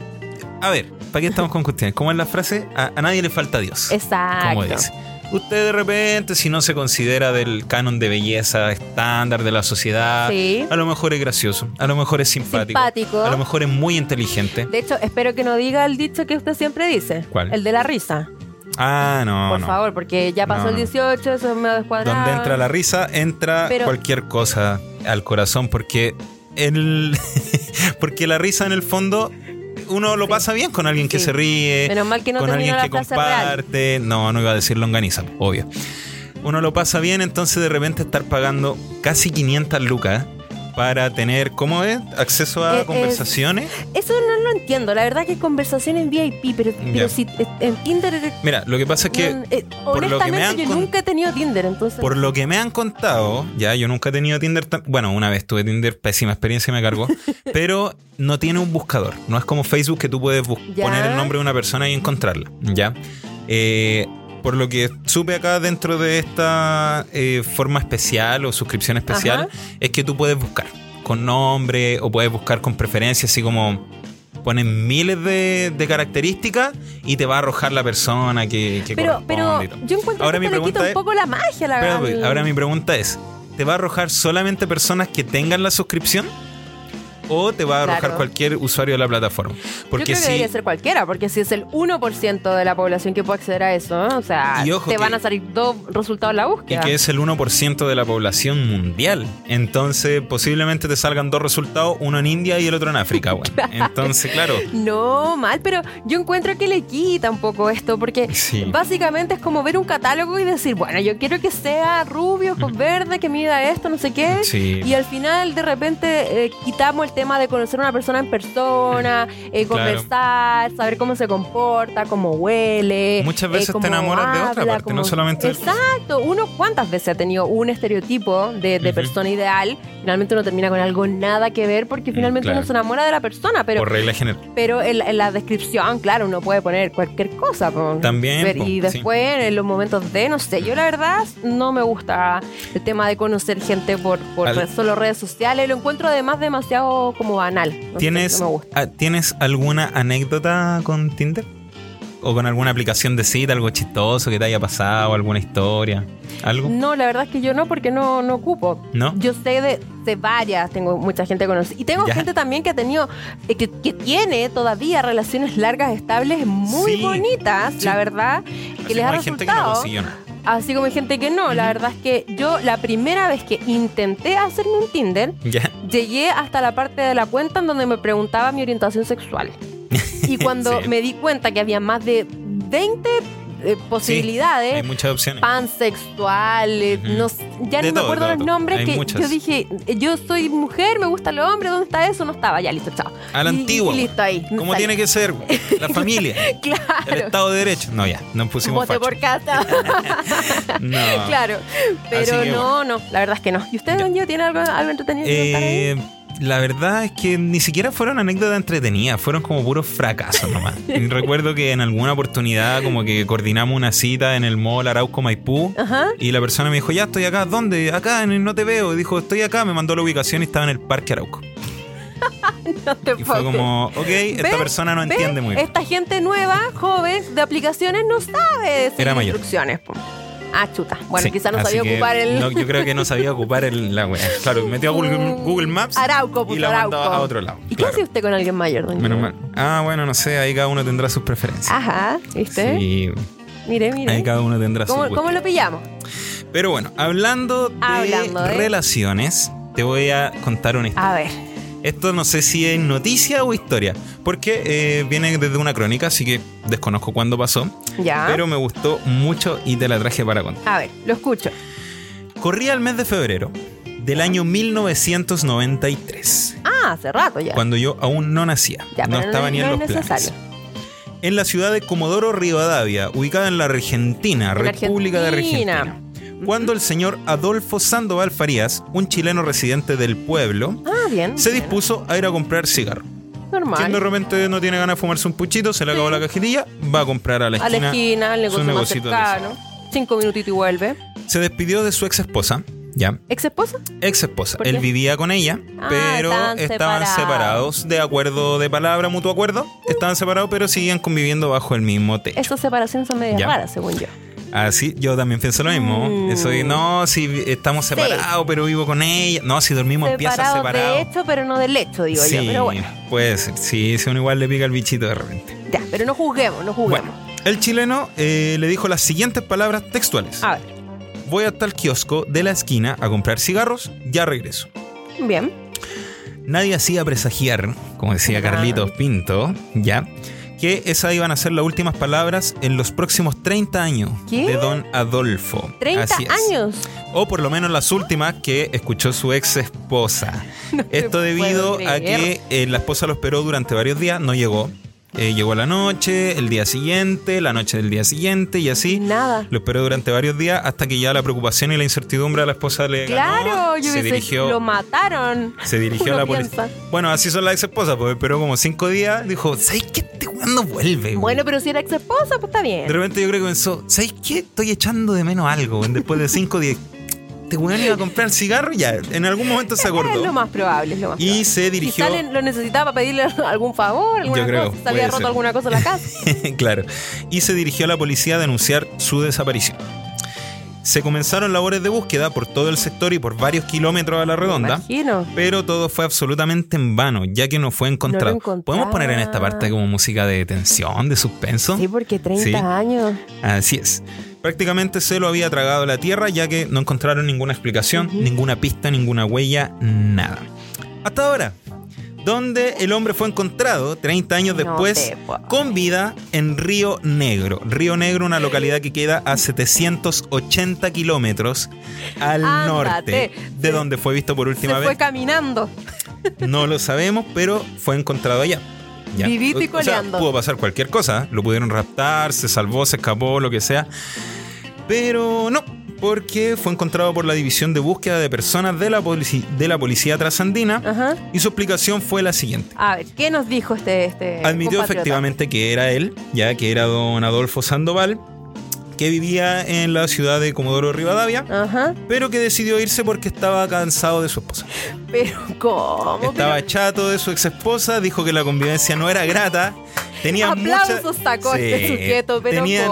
a ver, ¿para qué estamos con cuestiones? ¿Cómo es la frase? A, a nadie le falta Dios. Exacto. Como dice. Usted de repente, si no se considera del canon de belleza estándar de la sociedad, Sí. a lo mejor es gracioso, a lo mejor es simpático, Simpático. a lo mejor es muy inteligente. De hecho, espero que no diga el dicho que usted siempre dice. ¿Cuál? El de la risa. Ah, no, Por no. favor, porque ya pasó No, el no. 18, eso me ha descuadrado. Donde entra la risa, entra Pero- cualquier cosa al corazón, porque el porque la risa en el fondo uno lo pasa bien con alguien que se ríe, Menos mal que no con alguien la que real. comparte. No, no iba a decir longaniza, obvio. Uno lo pasa bien, entonces de repente estar pagando casi 500 lucas para tener, ¿cómo es? Acceso a Eh, es- conversaciones. Eso no lo entiendo. La verdad que conversaciones VIP, pero, si eh, en Tinder. Mira, lo que pasa es que no, eh, por lo que me han yo nunca he tenido Tinder, entonces. Por lo que me han contado, ya yo nunca he tenido Tinder, bueno, una vez tuve Tinder, pésima experiencia, me cargó, pero no tiene un buscador, no es como Facebook que tú puedes poner el nombre de una persona y encontrarla, ¿ya? Eh, por lo que supe acá dentro de esta eh, forma especial o suscripción especial, Ajá. es que tú puedes buscar con nombre o puedes buscar con preferencias, así como ponen miles de, de características y te va a arrojar la persona que, que pero, pero corresponde yo encuentro Ahora que mi le quita un poco la magia, la verdad. ahora mi pregunta es, ¿te va a arrojar solamente personas que tengan la suscripción? ¿O te va a arrojar Claro. cualquier usuario de la plataforma? Yo Porque creo que si... debería ser cualquiera, porque si es el 1% de la población que puede acceder a eso, ¿no? o sea, Y te van a salir dos resultados en la Y búsqueda. que es el 1% de la población mundial. Entonces, posiblemente te salgan dos resultados, uno en India y el otro en África, güey. Entonces, claro. No, mal, pero yo encuentro que le quita un poco esto, porque Sí. básicamente es como ver un catálogo y decir, bueno, yo quiero que sea rubio, con verde, que mida esto, no sé qué. Sí. Y al final, de repente, eh, quitamos el tema de conocer a una persona en persona, eh, conversar, saber cómo se comporta, cómo huele. Muchas eh, veces te enamoras de otra parte, no solamente Exacto. Uno, ¿cuántas veces ha tenido un estereotipo de, persona ideal? Finalmente uno termina con algo nada que ver porque finalmente claro. uno se enamora de la persona, pero por regla general. pero en, la- en la descripción, claro, uno puede poner cualquier cosa. También, Ver- po, y sí. después, en los momentos de, no sé, yo la verdad no me gusta el tema de conocer gente por, por Al- re- solo redes sociales. Lo encuentro además demasiado como banal. No sé, ¿Tienes, no me gusta. ¿Tienes alguna anécdota con Tinder? ¿O con alguna aplicación de cita, algo chistoso que te haya pasado, alguna historia? ¿Algo? No, la verdad es que yo no, porque no, no ocupo. ¿No? Yo sé de, de varias, tengo mucha gente conocida. Y tengo Ya. gente también que ha tenido, eh, que, que tiene todavía relaciones largas, estables, muy Sí. bonitas, Sí. la verdad. que Así les ha hay gente que no resultado. Así como hay gente que no. La verdad es que yo, la primera vez que intenté hacerme un Tinder, llegué hasta la parte de la cuenta en donde me preguntaba mi orientación sexual. Y cuando Sí. me di cuenta que había más de 20 eh, Hay posibilidades, muchas opciones. pansexuales, Ujú. no sé, ya De no me acuerdo todo, los nombres, Hay que muchas. yo dije, yo soy mujer, me gusta el hombre, ¿dónde está eso? No estaba, ya, listo, chao. A la Y- antigua. y listo, ahí. Como tiene que ser, la familia, el Claro. Estado de Derecho. No, ya, nos pusimos por casa. No. claro. Pero que no, no, la verdad es que no. ¿Y usted, don Gio, tiene algo, algo entretenido que ahí? La verdad es que ni siquiera fueron anécdotas entretenidas, fueron como puros fracasos nomás. Recuerdo que en alguna oportunidad como que coordinamos una cita en el mall Arauco Maipú Ajá. y la persona me dijo, ya estoy acá, ¿dónde? Acá, en el No Te Veo. Y dijo, estoy acá, me mandó la ubicación y estaba en el Parque Arauco. No te Y fue como, ok, esta persona no entiende muy bien. Esta gente nueva, joven, de aplicaciones, no sabe de Era mayor. instrucciones. po. Ah, chuta. Bueno, Sí, quizás no sabía ocupar el... no, yo creo que no sabía ocupar el, la wea. Claro, metió a Google, Google Maps Arauco, y la mandó Arauco. a otro lado. ¿Y qué hace usted con alguien mayor, don Menos mal. Ah, bueno, no sé, ahí cada uno tendrá sus preferencias. Ajá, ¿viste? Sí, Mire, mire. ahí cada uno tendrá sus ¿Cómo, gustos. cómo lo pillamos? Pero bueno, hablando de Hablando de- relaciones, te voy a contar una historia. A ver. Esto no sé si es noticia o historia, porque eh, viene desde una crónica, así que desconozco cuándo pasó, Ya. pero me gustó mucho y te la traje para contar. A ver, lo escucho. Corría el mes de febrero del año 1993, Ah, hace rato ya. cuando yo aún no nacía, Ya, no estaba no, ni en no los necesario. planes. En la ciudad de Comodoro Rivadavia, ubicada en la Argentina, En República de Argentina. Cuando el señor Adolfo Sandoval Farías, un chileno residente del pueblo, Ah, bien. se bien. dispuso a ir a comprar cigarro. Normal. Quien de repente no tiene ganas de fumarse un puchito, se le acabó la cajetilla, va a comprar a la a la esquina. esquina, al negocio más cercano. Cinco minutitos y vuelve. Se despidió de su ex esposa, ya, ¿Ex esposa? ex esposa. ¿Por Él vivía con ella, Ah, pero estaban separados. separados de acuerdo de palabra, mutuo acuerdo. Estaban separados, pero seguían conviviendo bajo el mismo techo. Esas separaciones son medias raras, según yo. Así, yo también pienso lo mismo. Mm. Eso de, no, si estamos separados, pero vivo con ella. No, si dormimos en piezas separados. de hecho, pero no del hecho, digo sí, yo. Pero bueno, puede ser. Sí, si uno igual le pica el bichito de repente. ya, pero no juzguemos, no juzguemos. Bueno, el chileno eh, le dijo las siguientes palabras textuales. A ver, Voy hasta el kiosco de la esquina a comprar cigarros, ya regreso. bien. Nadie hacía presagiar, como decía. Carlitos Pinto, ya, que esas iban a ser las últimas palabras en los próximos 30 años ¿Qué? de don Adolfo. 30 Así es. años. O por lo menos las últimas que escuchó su ex esposa. Esto debido a que eh, la esposa lo esperó durante varios días, no llegó. Eh, llegó la noche, el día siguiente, la noche del día siguiente y así. Nada. Lo esperó durante varios días hasta que ya la preocupación y la incertidumbre a la esposa le ganó. Claro, yo se dirigió, lo mataron. se dirigió a la policía. Bueno, así son las ex esposas, pues esperó como cinco días. Dijo, ¿sabes qué? Este no vuelve. Bueno, weón". pero si era ex esposa, pues está bien. De repente yo creo que pensó, ¿sabes qué? Estoy echando de menos algo. weón". Después de cinco días, este weón iba a comprar cigarro y ya. En algún momento se Es lo acordó. más probable, es lo más Y probable. se dirigió. Le- lo necesitaba para pedirle algún favor, alguna Yo creo, cosa, se había roto ser. alguna cosa en la casa. claro. Y se dirigió a la policía a denunciar su desaparición. Se comenzaron labores de búsqueda por todo el sector y por varios kilómetros a la redonda. Pero todo fue absolutamente en vano, ya que no fue encontrado. ¿Podemos poner en esta parte como música de tensión, de suspenso? Sí, porque 30 Sí. años. Así es. Prácticamente se lo había tragado la tierra, ya que no encontraron ninguna explicación, ninguna pista, ninguna huella, nada. Hasta ahora, donde el hombre fue encontrado 30 años después con vida en Río Negro. Río Negro, una localidad que queda a 780 kilómetros al Ándate. norte de donde fue visto por Se última fue vez. caminando. No lo sabemos, pero fue encontrado allá. Ya. Vivito y O- o sea, coleando. pudo pasar cualquier cosa. Lo pudieron raptar, se salvó, se escapó, lo que sea. Pero no, porque fue encontrado por la División de Búsqueda de Personas de la, polici- de la Policía Trasandina. Ajá. Y su explicación fue la siguiente. A ver, ¿qué nos dijo este, este Admitió efectivamente que era él, ya que era don Adolfo Sandoval, que vivía en la ciudad de Comodoro Rivadavia, Ajá. pero que decidió irse porque estaba cansado de su esposa. Pero, ¿cómo? Estaba Pero- chato de su ex esposa, dijo que la convivencia no era grata. Tenía Aplausos muchas- este sujeto, pero tenían,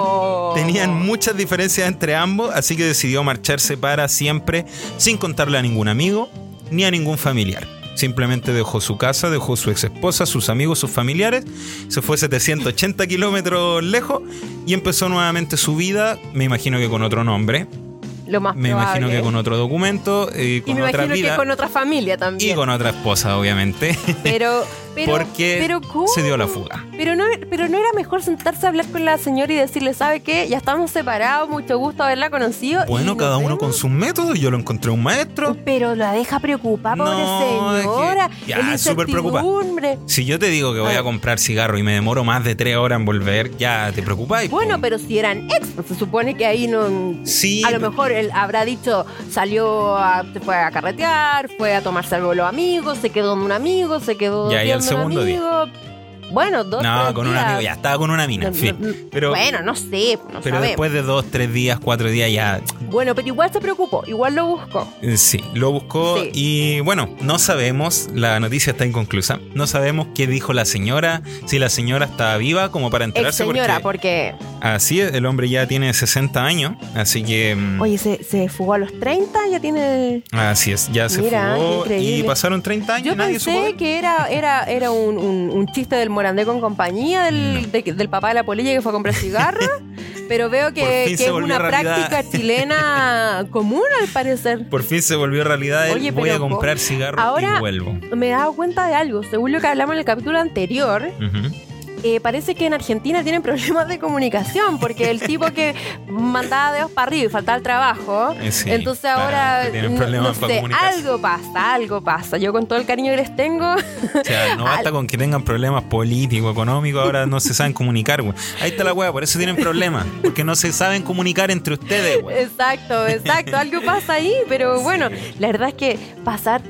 tenían muchas diferencias entre ambos, así que decidió marcharse para siempre sin contarle a ningún amigo ni a ningún familiar. Simplemente dejó su casa, dejó su ex esposa, sus amigos, sus familiares, se fue 780 kilómetros lejos y empezó nuevamente su vida, me imagino que con otro nombre, Lo más me imagino que con otro documento, eh, Y con me otra imagino vida. que con otra familia también. y con otra esposa, obviamente, Pero, pero, porque pero ¿cómo? se dio la fuga. Pero no, pero no era mejor sentarse a hablar con la señora y decirle, ¿sabe qué? Ya estamos separados, mucho gusto haberla conocido. Bueno, cada uno vemos". con sus métodos, yo lo encontré un maestro. Pero la deja preocupada, pobre No, es que- señora. ya, el súper preocupada. Si yo te digo que voy a comprar cigarro y me demoro más de tres horas en volver, ya te preocupáis. Bueno, pero si eran ex, se supone que ahí no. Sí, A lo mejor él habrá dicho, salió, a, se fue a carretear, fue a tomarse algo con los amigos, se quedó con un amigo, se quedó Ya, el segundo día. Bueno, dos No, tres con un días. amigo, ya estaba con una mina, en No, fin. no, no. Pero, bueno, no sé, no pero sabemos. después de dos, tres días, cuatro días ya Bueno, pero igual se preocupó, igual lo buscó. Eh, Sí, lo buscó Sí. y bueno, no sabemos, la noticia está inconclusa, no sabemos qué dijo la señora, si la señora está viva como para Ex enterarse señora, porque porque, así es, el hombre ya tiene 60 años, así que mm, oye, se, se fugó a los 30, ya tiene... así es, ya se fugó y pasaron 30 años Yo y nadie supo pensé él. que era, era, era un, un- un chiste del Morandé con compañía, del, de- del papá de la polilla que fue a comprar cigarros, pero veo que, es una realidad. práctica chilena común al parecer. Por fin se volvió realidad, el Oye, voy a comprar cigarros ahora- y vuelvo. Me he dado cuenta de algo, según lo que hablamos en el capítulo anterior. Eh, parece que en Argentina tienen problemas de comunicación, porque el tipo que mandaba dedos para arriba y faltaba el trabajo, Eh, sí, entonces ahora, no, no sé, algo pasa, algo pasa. Yo con todo el cariño que les tengo, O sea, no basta con que tengan problemas políticos, económicos, ahora no se saben comunicar, güey. Ahí está la weá, por eso tienen problemas, porque no se saben comunicar entre ustedes, güey. Exacto, exacto. Algo pasa ahí, pero bueno, la verdad es que pasar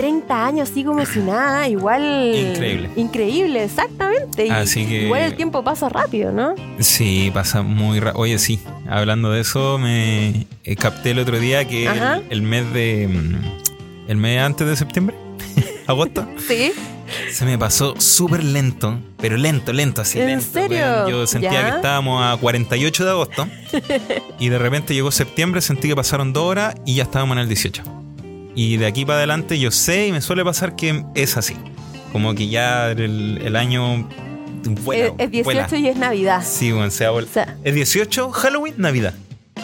30 años así como si nada, igual. Increíble. Increíble, exactamente. Así que- Igual el tiempo pasa rápido, ¿no? Sí, pasa muy rápido. Oye, sí, hablando de eso, me eh, capté el otro día que el, el mes de. mm, El mes antes de septiembre, agosto, Sí. se me pasó súper lento, pero lento, lento, así ¿En lento. serio? weón. Yo sentía ¿Ya? que estábamos a 48 de agosto y de repente llegó septiembre, sentí que pasaron dos horas y ya estábamos en el 18. Y de aquí para adelante yo sé y me suele pasar que es así. Como que ya el, el año vuela, es, es 18 vuela. y es Navidad. Sí, bueno, se O sea, Es 18, Halloween, Navidad.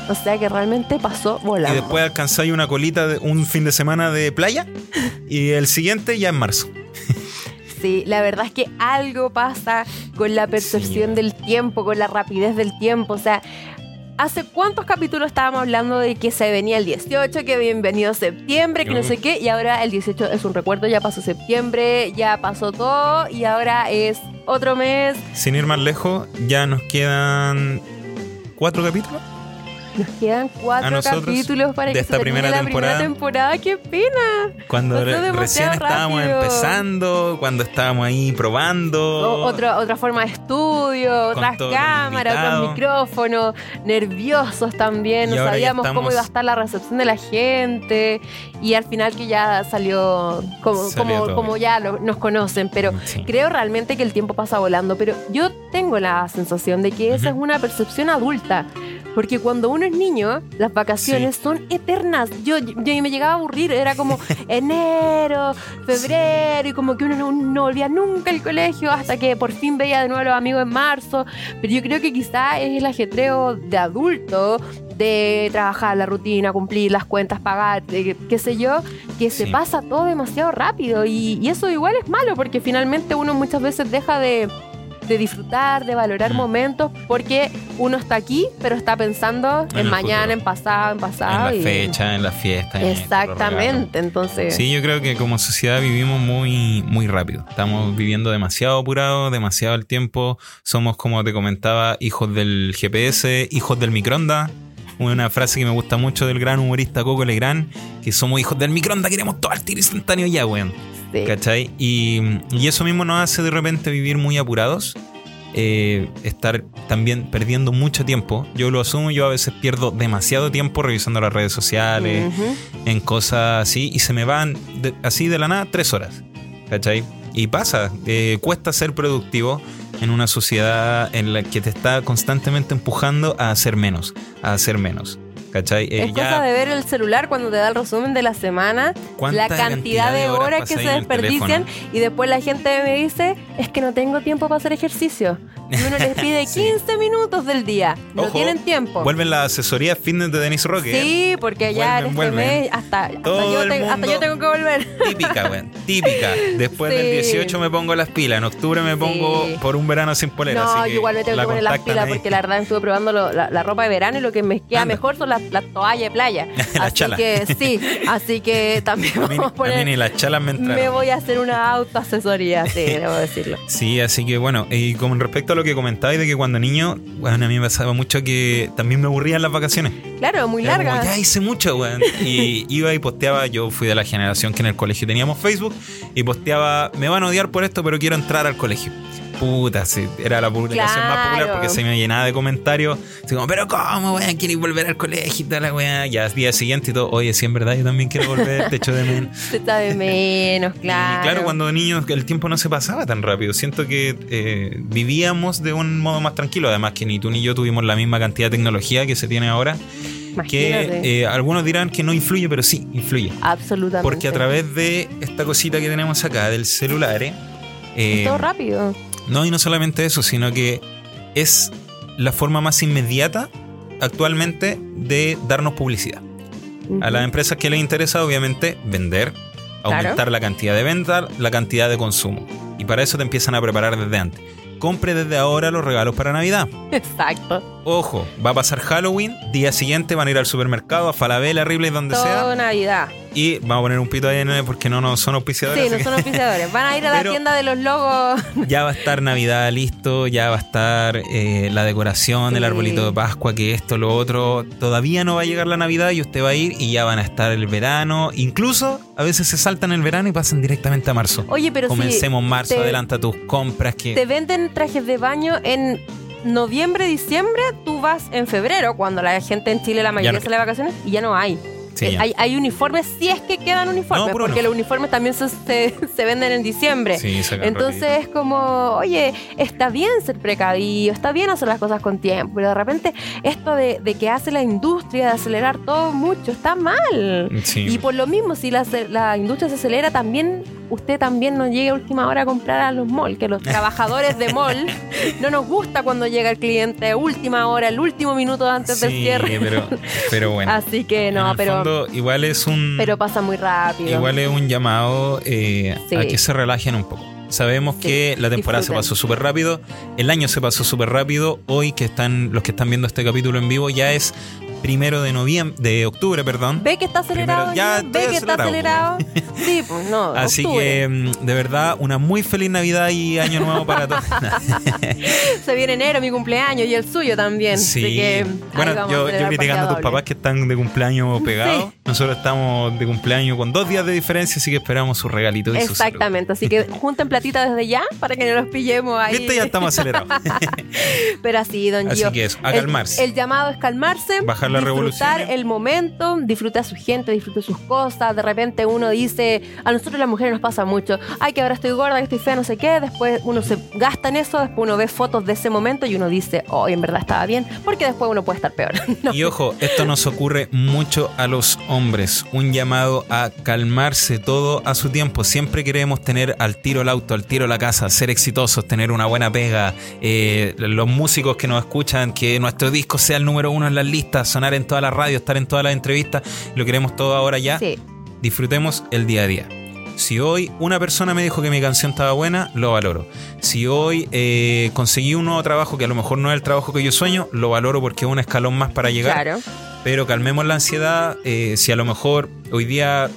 o sea que realmente pasó Y volando. después alcanzáis una colita de un fin de semana de playa. Y el siguiente ya en marzo. Sí, la verdad es que algo pasa con la percepción Sí. del tiempo, con la rapidez del tiempo. O sea, ¿hace cuántos capítulos estábamos hablando de que se venía el 18, que bienvenido septiembre, que no sé qué? Y ahora el 18 es un recuerdo, ya pasó septiembre, ya pasó todo y ahora es otro mes. Sin ir más lejos, ya nos quedan cuatro capítulos. Nos quedan cuatro capítulos para que esta se primera la primera temporada. temporada. ¡Qué pena! Cuando re- recién estábamos empezando, cuando estábamos ahí probando. O- otra, otra forma de estudio, otras cámaras, otros micrófonos, nerviosos también, Y no sabíamos cómo iba a estar la recepción de la gente y al final que ya salió como, Salió como, ya lo- nos conocen, pero Sí. creo realmente que el tiempo pasa volando, pero yo tengo la sensación de que esa es una percepción adulta. Porque cuando uno es niño, las vacaciones son eternas. Yo, yo me llegaba a aburrir, era como enero, febrero, y como que uno no, no volvía nunca al colegio hasta que por fin veía de nuevo a los amigos en marzo. Pero yo creo que quizá es el ajetreo de adulto, de trabajar la rutina, cumplir las cuentas, pagar, qué sé yo, que se Sí. pasa todo demasiado rápido. Y, y eso igual es malo, porque finalmente uno muchas veces deja de de disfrutar, de valorar Mm. momentos, porque uno está aquí, pero está pensando En en, mañana, futuro. en pasado, en en pasado. la y- fecha, en la fiesta. en. Exactamente, entonces. Sí, yo creo que como sociedad vivimos muy, muy rápido. Estamos viviendo demasiado apurado, demasiado el tiempo. Somos, como te comentaba, hijos del GPS, hijos del microondas. Una frase que me gusta mucho del gran humorista Coco Legrand, que somos hijos del microondas, queremos todo al tiro instantáneo ya, weón. sí. ¿Cachai? Y, y eso mismo nos hace de repente vivir muy apurados. eh, estar también perdiendo mucho tiempo. Yo lo asumo, yo a veces pierdo demasiado tiempo revisando las redes sociales, en cosas así, y se me van de- así de la nada tres horas. ¿Cachai? Y pasa, eh, cuesta ser productivo en una sociedad en la que te está constantemente empujando a hacer menos, a hacer menos. ¿cachai? Eh, es cosa de ver el celular cuando te da el resumen de la semana, la cantidad, de horas, que se desperdician y después la gente me dice, es que no tengo tiempo para hacer ejercicio. Y uno les pide 15 minutos del día. No tienen tiempo. Vuelven la asesoría fitness de Denis Roque. Sí, porque ya en este mes hasta, yo tengo que volver. Típica, güey. Típica. Después del 18 me pongo las pilas. En octubre me pongo por un verano sin polera. No, yo igual me tengo que poner las pilas porque la verdad estuve probando la, ropa de verano y lo que me queda mejor son las, toallas de playa. así que sí, así que también vamos a poner. ni las chalas me Me voy a hacer una autoasesoría, sí, debo decirlo. Sí, así que bueno, y con respecto a lo que comentabais de que cuando niño, bueno, a mí me pasaba mucho que también me aburrían las vacaciones. Claro, muy largas. Ya hice mucho, weón. Y iba y posteaba, yo fui de la generación que en el colegio teníamos Facebook y posteaba, me van a odiar por esto, pero quiero entrar al colegio. Puta, sí, era la publicación más popular porque se me llenaba de comentarios. Así como, pero ¿cómo, weón? ¿Quieres volver al colegio y toda la weá? Ya, día siguiente y todo, oye, sí, en verdad, yo también quiero volver, te echo de menos. Te echa de menos, claro. Y claro, cuando niños el tiempo no se pasaba tan rápido. Siento que eh, vivíamos de un modo más tranquilo. Además, que ni tú ni yo tuvimos la misma cantidad de tecnología que se tiene ahora. Que eh, algunos dirán que no influye, pero sí, influye. Absolutamente. Porque a través de esta cosita que tenemos acá, del celular, eh, es todo rápido. No, y no solamente eso, sino que es la forma más inmediata actualmente de darnos publicidad. A las empresas que les interesa, obviamente, vender, aumentar la cantidad de venta, la cantidad de consumo. Y para eso te empiezan a preparar desde antes compre desde ahora los regalos para Navidad. Exacto. Ojo, va a pasar Halloween, día siguiente van a ir al supermercado, a Falabella, Ripley, donde sea. Todo Navidad. Y vamos a poner un pito ahí en porque no, no son auspiciadores. Sí, no son auspiciadores. Van a ir a la tienda de los logos. Ya va a estar Navidad listo, ya va a estar eh, la decoración, el arbolito de Pascua, que esto, lo otro. Todavía no va a llegar la Navidad y usted va a ir y ya van a estar el verano. Incluso a veces se saltan el verano y pasan directamente a marzo. Oye, pero Comencemos marzo, adelanta tus compras. que Te venden trajes de baño en noviembre, diciembre, tú vas en febrero, cuando la gente en Chile la mayoría sale de vacaciones y ya no hay. Eh, hay, hay, uniformes si es que quedan uniformes, porque los uniformes también se, se, venden en diciembre. Entonces es como, oye, está bien ser precavido, está bien hacer las cosas con tiempo, pero de repente esto de, que hace la industria de acelerar todo mucho está mal. Y por lo mismo, si la, la industria se acelera, también usted también no llegue a última hora a comprar a los malls, que los trabajadores de mall no nos gusta cuando llega el cliente a última hora, el último minuto antes del cierre. Pero, pero bueno. Así que no, pero. igual es un. Pero pasa muy rápido. Igual es un llamado eh, a que se relajen un poco. Sabemos que la temporada se pasó súper rápido, el año se pasó súper rápido. Hoy que están los que están viendo este capítulo en vivo ya es primero de noviembre, de octubre, perdón. Ve que está acelerado. ya ve que está acelerado. sí, pues no. Así que mm, de verdad, una muy feliz Navidad y Año Nuevo para todos. Se viene enero, mi cumpleaños y el suyo también. Sí. Así que bueno, yo, yo criticando a tus papás que están de cumpleaños pegados. Nosotros estamos de cumpleaños con dos días de diferencia, así que esperamos su regalito. Y Exactamente, así que junten platita desde ya para que no los pillemos ahí. Viste, ya estamos acelerados. Pero así, don Así que eso, a calmarse. El, llamado es calmarse. Bajar la disfrutar el momento, disfrutar a su gente, disfrutar sus cosas. De repente uno dice, a nosotros las mujeres nos pasa mucho, ay, que ahora estoy gorda, que estoy fea, no sé qué. Después uno se gasta en eso, después uno ve fotos de ese momento y uno dice, oh, en verdad estaba bien, porque después uno puede estar peor. Y ojo, esto nos ocurre mucho a los hombres. Un llamado a calmarse todo a su tiempo. Siempre queremos tener al tiro el auto, al tiro la casa, ser exitosos, tener una buena pega. Eh, los músicos que nos escuchan, que nuestro disco sea el número uno en las listas, sonar en toda la radio, estar en todas las entrevistas, lo queremos todo ahora ya. Disfrutemos el día a día. Si hoy una persona me dijo que mi canción estaba buena, lo valoro. Si hoy eh, conseguí un nuevo trabajo que a lo mejor no es el trabajo que yo sueño, lo valoro porque es un escalón más para llegar. Pero calmemos la ansiedad. Eh, si a lo mejor hoy día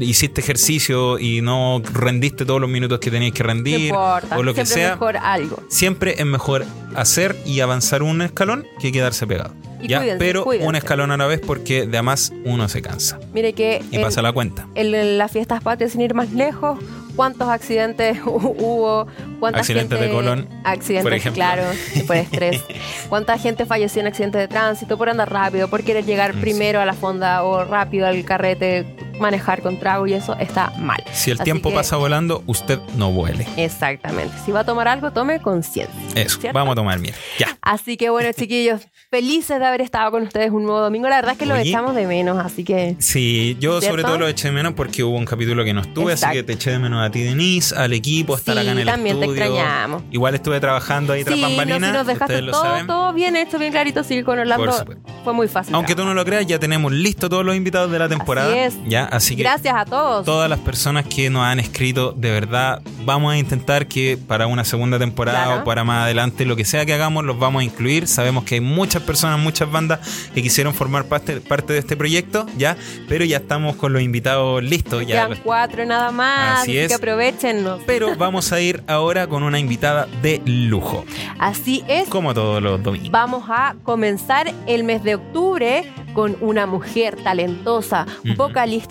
hiciste ejercicio y no rendiste todos los minutos que tenías que rendir o lo que sea, mejor algo. siempre es mejor hacer y avanzar un escalón que quedarse pegado. ¿Ya? Pero un escalón a la vez porque de además uno se cansa. Mire que y pasa la cuenta. En las fiestas patrias, sin ir más lejos, cuántos accidentes hubo, cuánta accidentes de colon, accidentes, por ejemplo. claro, por estrés. cuánta gente falleció en accidentes de tránsito por andar rápido, por querer llegar mm, primero a la fonda o rápido al carrete manejar con trago y eso está mal. Si el Así tiempo que- pasa volando, usted no vuele. Exactamente. Si va a tomar algo, tome conciencia. Eso, ¿Cierto? vamos a tomar miel. Ya. Así que bueno, chiquillos, felices de haber estado con ustedes un nuevo domingo. La verdad es que lo echamos de menos, así que Sí, yo sobre todo lo eché de menos porque hubo un capítulo que no estuve, Exacto. así que te eché de menos a ti, Denise, al equipo, estar Sí, acá en el también te extrañamos. Igual estuve trabajando ahí tras sí, no, bambalinas, sí nos dejaste lo todo, saben. todo bien hecho, bien clarito. Sí, con Orlando fue muy fácil. Aunque tú no lo creas, ya tenemos listos todos los invitados de la temporada. es. Ya, así que Gracias a todos. todas las personas que nos han escrito, de verdad, vamos a intentar que para una segunda temporada Claro. o para más adelante, lo que sea que hagamos, los vamos a incluir. Sabemos que hay muchas personas, muchas bandas que quisieron formar parte, parte de este proyecto, ya, pero ya estamos con los invitados listos. Ya Quedan cuatro nada más, Así así, es. que aprovechennos. pero vamos a ir ahora con una invitada de lujo, Así es. como todos los domingos. Vamos a comenzar el mes de octubre con una mujer talentosa, Ujú.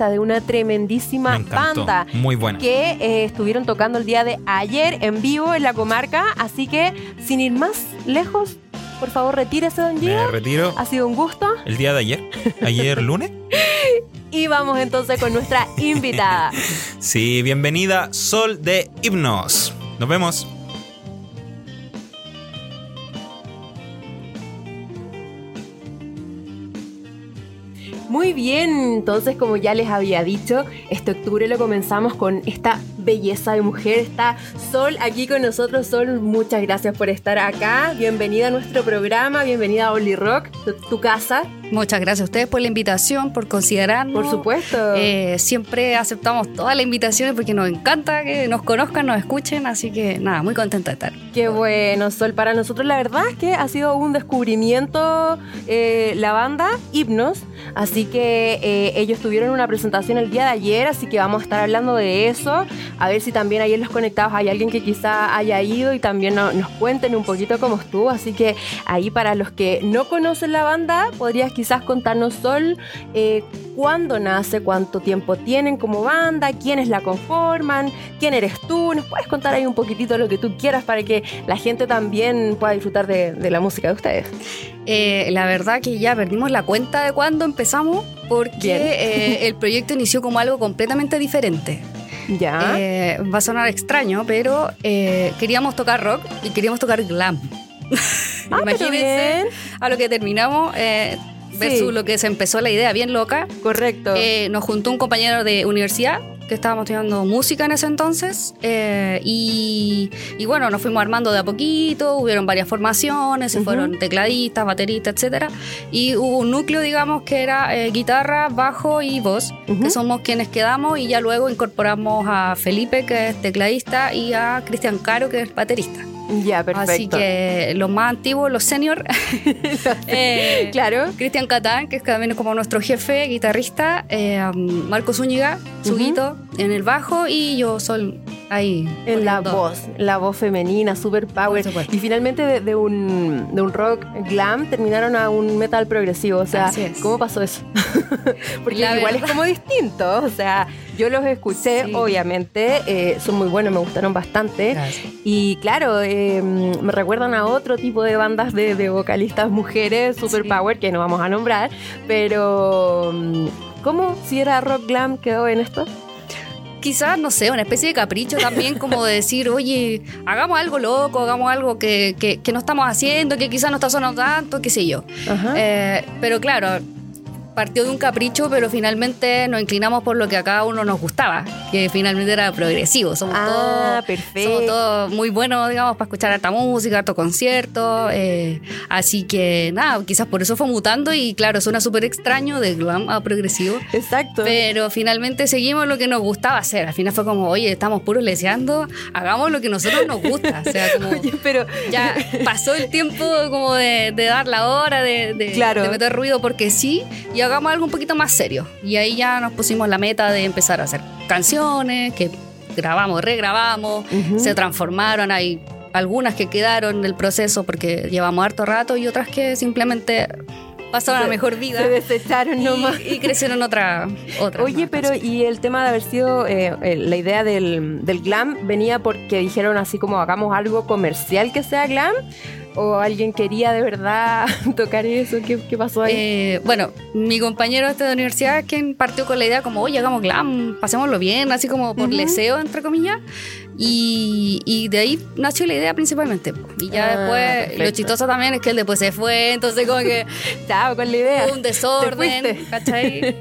Vocalista de una Me tremendísima banda Muy buena. que eh, estuvieron tocando el día de ayer en vivo en la comarca. Así que, sin ir más lejos, por favor, retírese, don Me Gio. retiro Ha sido un gusto. el día de ayer, ayer lunes. Y vamos entonces con nuestra invitada. Sí, bienvenida Sol de Hipnos. Nos vemos. Muy bien, entonces como ya les había dicho, este octubre lo comenzamos con esta belleza de mujer, está Sol aquí con nosotros. Sol, muchas gracias por estar acá. Bienvenida a nuestro programa, bienvenida a Only Rock, tu, tu casa, Muchas gracias a ustedes por la invitación, por considerarnos. por supuesto. Eh, siempre aceptamos todas las invitaciones porque nos encanta que nos conozcan, nos escuchen, así que nada, muy contenta de estar. Qué bueno, Sol. Para nosotros la verdad es que ha sido un descubrimiento eh, la banda Hipnos. Así que eh, ellos tuvieron una presentación el día de ayer, así que vamos a estar hablando de eso. A ver si también ahí en los conectados hay alguien que quizá haya ido y también no- nos cuenten un poquito cómo estuvo. Así que ahí para los que no conocen la banda, podrías quizás contarnos, Sol, eh, cuándo nace, cuánto tiempo tienen como banda, quiénes la conforman, quién eres tú. Nos puedes contar ahí un poquitito lo que tú quieras para que la gente también pueda disfrutar de, la música de ustedes. Eh, la verdad que ya perdimos la cuenta de cuándo empezamos porque eh, el proyecto inició como algo completamente diferente. Ya. Eh, va a sonar extraño, pero eh, queríamos tocar rock y queríamos tocar glam. Ah, bien. a lo que terminamos eh, versus Sí. lo que se empezó la idea bien loca. Correcto. Eh, nos juntó un compañero de universidad que estábamos estudiando música en ese entonces eh, y, y bueno, nos fuimos armando de a poquito, hubieron varias formaciones, se fueron tecladistas, bateristas, etcétera y hubo un núcleo, digamos, que era eh, guitarra, bajo y voz, que somos quienes quedamos y ya luego incorporamos a Felipe, que es tecladista, y a Cristian Caro, que es baterista. Ya, perfecto. Así que los más antiguos, los senior, eh, claro. Cristian Catán, que es también como nuestro jefe, guitarrista, eh, um, Marco Zúñiga, Suguito, en el bajo, y yo soy ahí. En la voz, la voz femenina, super power. Y finalmente de, de un, de un rock glam terminaron a un metal progresivo. O sea. ¿cómo pasó eso? Porque La igual es como distinto. O sea, yo los escuché, Sí. obviamente, eh, son muy buenos, me gustaron bastante. Gracias. Y claro, eh, me recuerdan a otro tipo de bandas de, de vocalistas mujeres, super Sí. power, que no vamos a nombrar. Pero, mm, ¿cómo si era rock glam quedó en esto? Quizás, no sé, una especie de capricho también, como de decir, oye, hagamos algo loco, hagamos algo que, que- que no estamos haciendo, que quizás no está sonando tanto, qué sé yo. Eh, pero claro, partió de un capricho, pero finalmente nos inclinamos por lo que a cada uno nos gustaba, que finalmente era progresivo. Somos ah, todos perfecto. Somos todos muy buenos, digamos, para escuchar harta música, harto concierto. eh, así que nada, quizás por eso fue mutando y claro, suena súper extraño de glam a progresivo. Exacto. Pero finalmente seguimos lo que nos gustaba hacer. Al final fue como, oye, estamos puros leseando, hagamos lo que nosotros nos gusta. O sea, como Oye, pero ya pasó el tiempo como de, de dar la hora, de, de- Claro. de meter ruido porque sí, y hagamos algo un poquito más serio. Y ahí ya nos pusimos la meta de empezar a hacer canciones que grabamos, regrabamos, se transformaron, hay algunas que quedaron en el proceso porque llevamos harto rato y otras que simplemente pasaron a Se- mejor vida. se desecharon y, nomás. y crecieron otra, otra Oye, pero y el tema de haber sido, eh, eh, la idea del, del glam venía porque dijeron así como hagamos algo comercial que sea glam. O alguien quería de verdad tocar eso? ¿Qué, qué pasó ahí? Eh, bueno, mi compañero este de universidad quien partió con la idea como, oye, hagamos glam, pasémoslo bien, así como por Ujú. leseo, entre comillas. Y, y de ahí nació la idea principalmente. Y ya Ah, después, perfecto. lo chistoso también es que él después se fue, entonces como que Estaba con la idea. hubo un desorden. ¿cachai?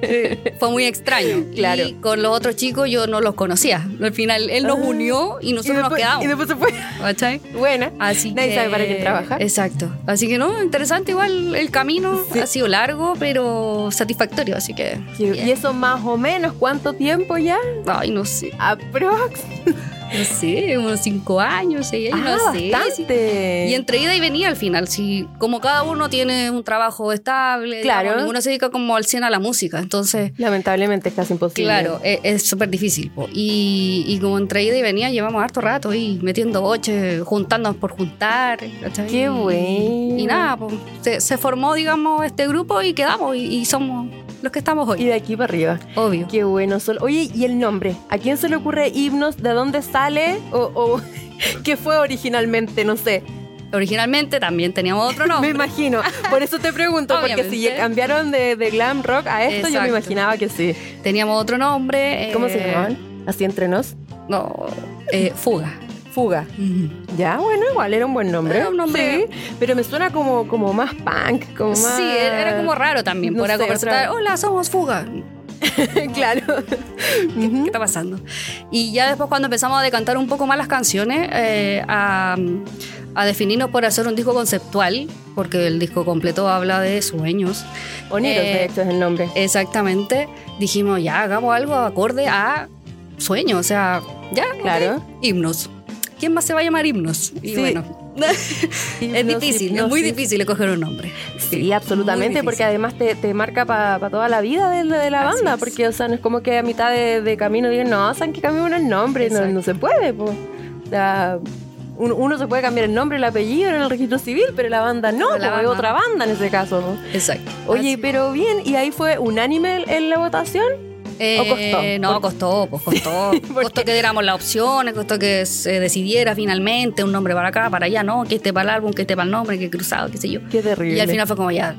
Fue muy extraño. Claro. Y con los otros chicos yo no los conocía. Al final él nos Ah. unió y y nosotros después, nos quedamos. y después se fue. ¿Cachai? Buena. Así Nadie que- sabe para quién trabaja. Exacto. Así que no, interesante igual el camino. Sí. Ha sido largo, pero satisfactorio. Así que. ¿Y eso más o menos cuánto tiempo ya? Ay, no sé. Aprox. No sé, unos cinco años, seis años, Ah, no sé. bastante. Y entre ida y venía al final, sí, como cada uno tiene un trabajo estable, Claro. digamos, ninguno se dedica como al 100 a la música, entonces, Lamentablemente es casi imposible. claro, e- es súper difícil. po. Y, y como entre ida y venía llevamos harto rato ahí metiendo boches, juntándonos por juntar. ¿cachai? Qué bueno. Y nada, pues, se, se formó, digamos, este grupo y quedamos y, y somos los que estamos Y hoy, de aquí para arriba. obvio. Qué bueno. Sol. Oye, ¿y el nombre? ¿A quién se le ocurre himnos? ¿De dónde sale? ¿O, o qué fue originalmente? No sé. Originalmente también teníamos otro Me nombre. imagino. Por eso te pregunto, porque si cambiaron de, de glam rock a esto, yo me Exacto. imaginaba que sí. Teníamos otro nombre. ¿Cómo eh, se llamaban? Así entre nos. No, eh, Fuga. Fuga. Ya, bueno, igual era un buen nombre. Era un nombre- Sí, pero me suena como, como más punk, como más... Sí, era como raro también. No por sé, otra- hola, somos Fuga. claro. ¿Qué, está pasando? Y ya después cuando empezamos a decantar un poco más las canciones, eh, a, a definirnos por hacer un disco conceptual, porque el disco completo habla de sueños. Oniros, Eh, de hecho, es el nombre. Exactamente. Dijimos, ya hagamos algo acorde a sueños, o sea, ya, Claro. himnos. ¿Quién más se va a llamar himnos? Y Sí. bueno, es Hipnosis, difícil, es muy difícil escoger un nombre. Sí, absolutamente, porque además te, te marca para toda la vida de, de la Así banda, es. porque o sea, no es como que a mitad de, de camino digan, no, saben que cambiamos el nombre, no, no se puede. po. O sea, un- uno se puede cambiar el nombre, el apellido en el registro civil, pero la banda no, la banda otra banda en ese caso. Exacto. Oye, Así. pero bien, ¿y ahí fue unánime en la votación? Eh, ¿O costó? No, costó, pues costó. ¿por costó que diéramos las opciones, costó que se decidiera finalmente un nombre para acá, para allá, no, que esté para el álbum, que esté para el nombre, que cruzado, qué sé yo. Qué terrible. Y al final fue como ya,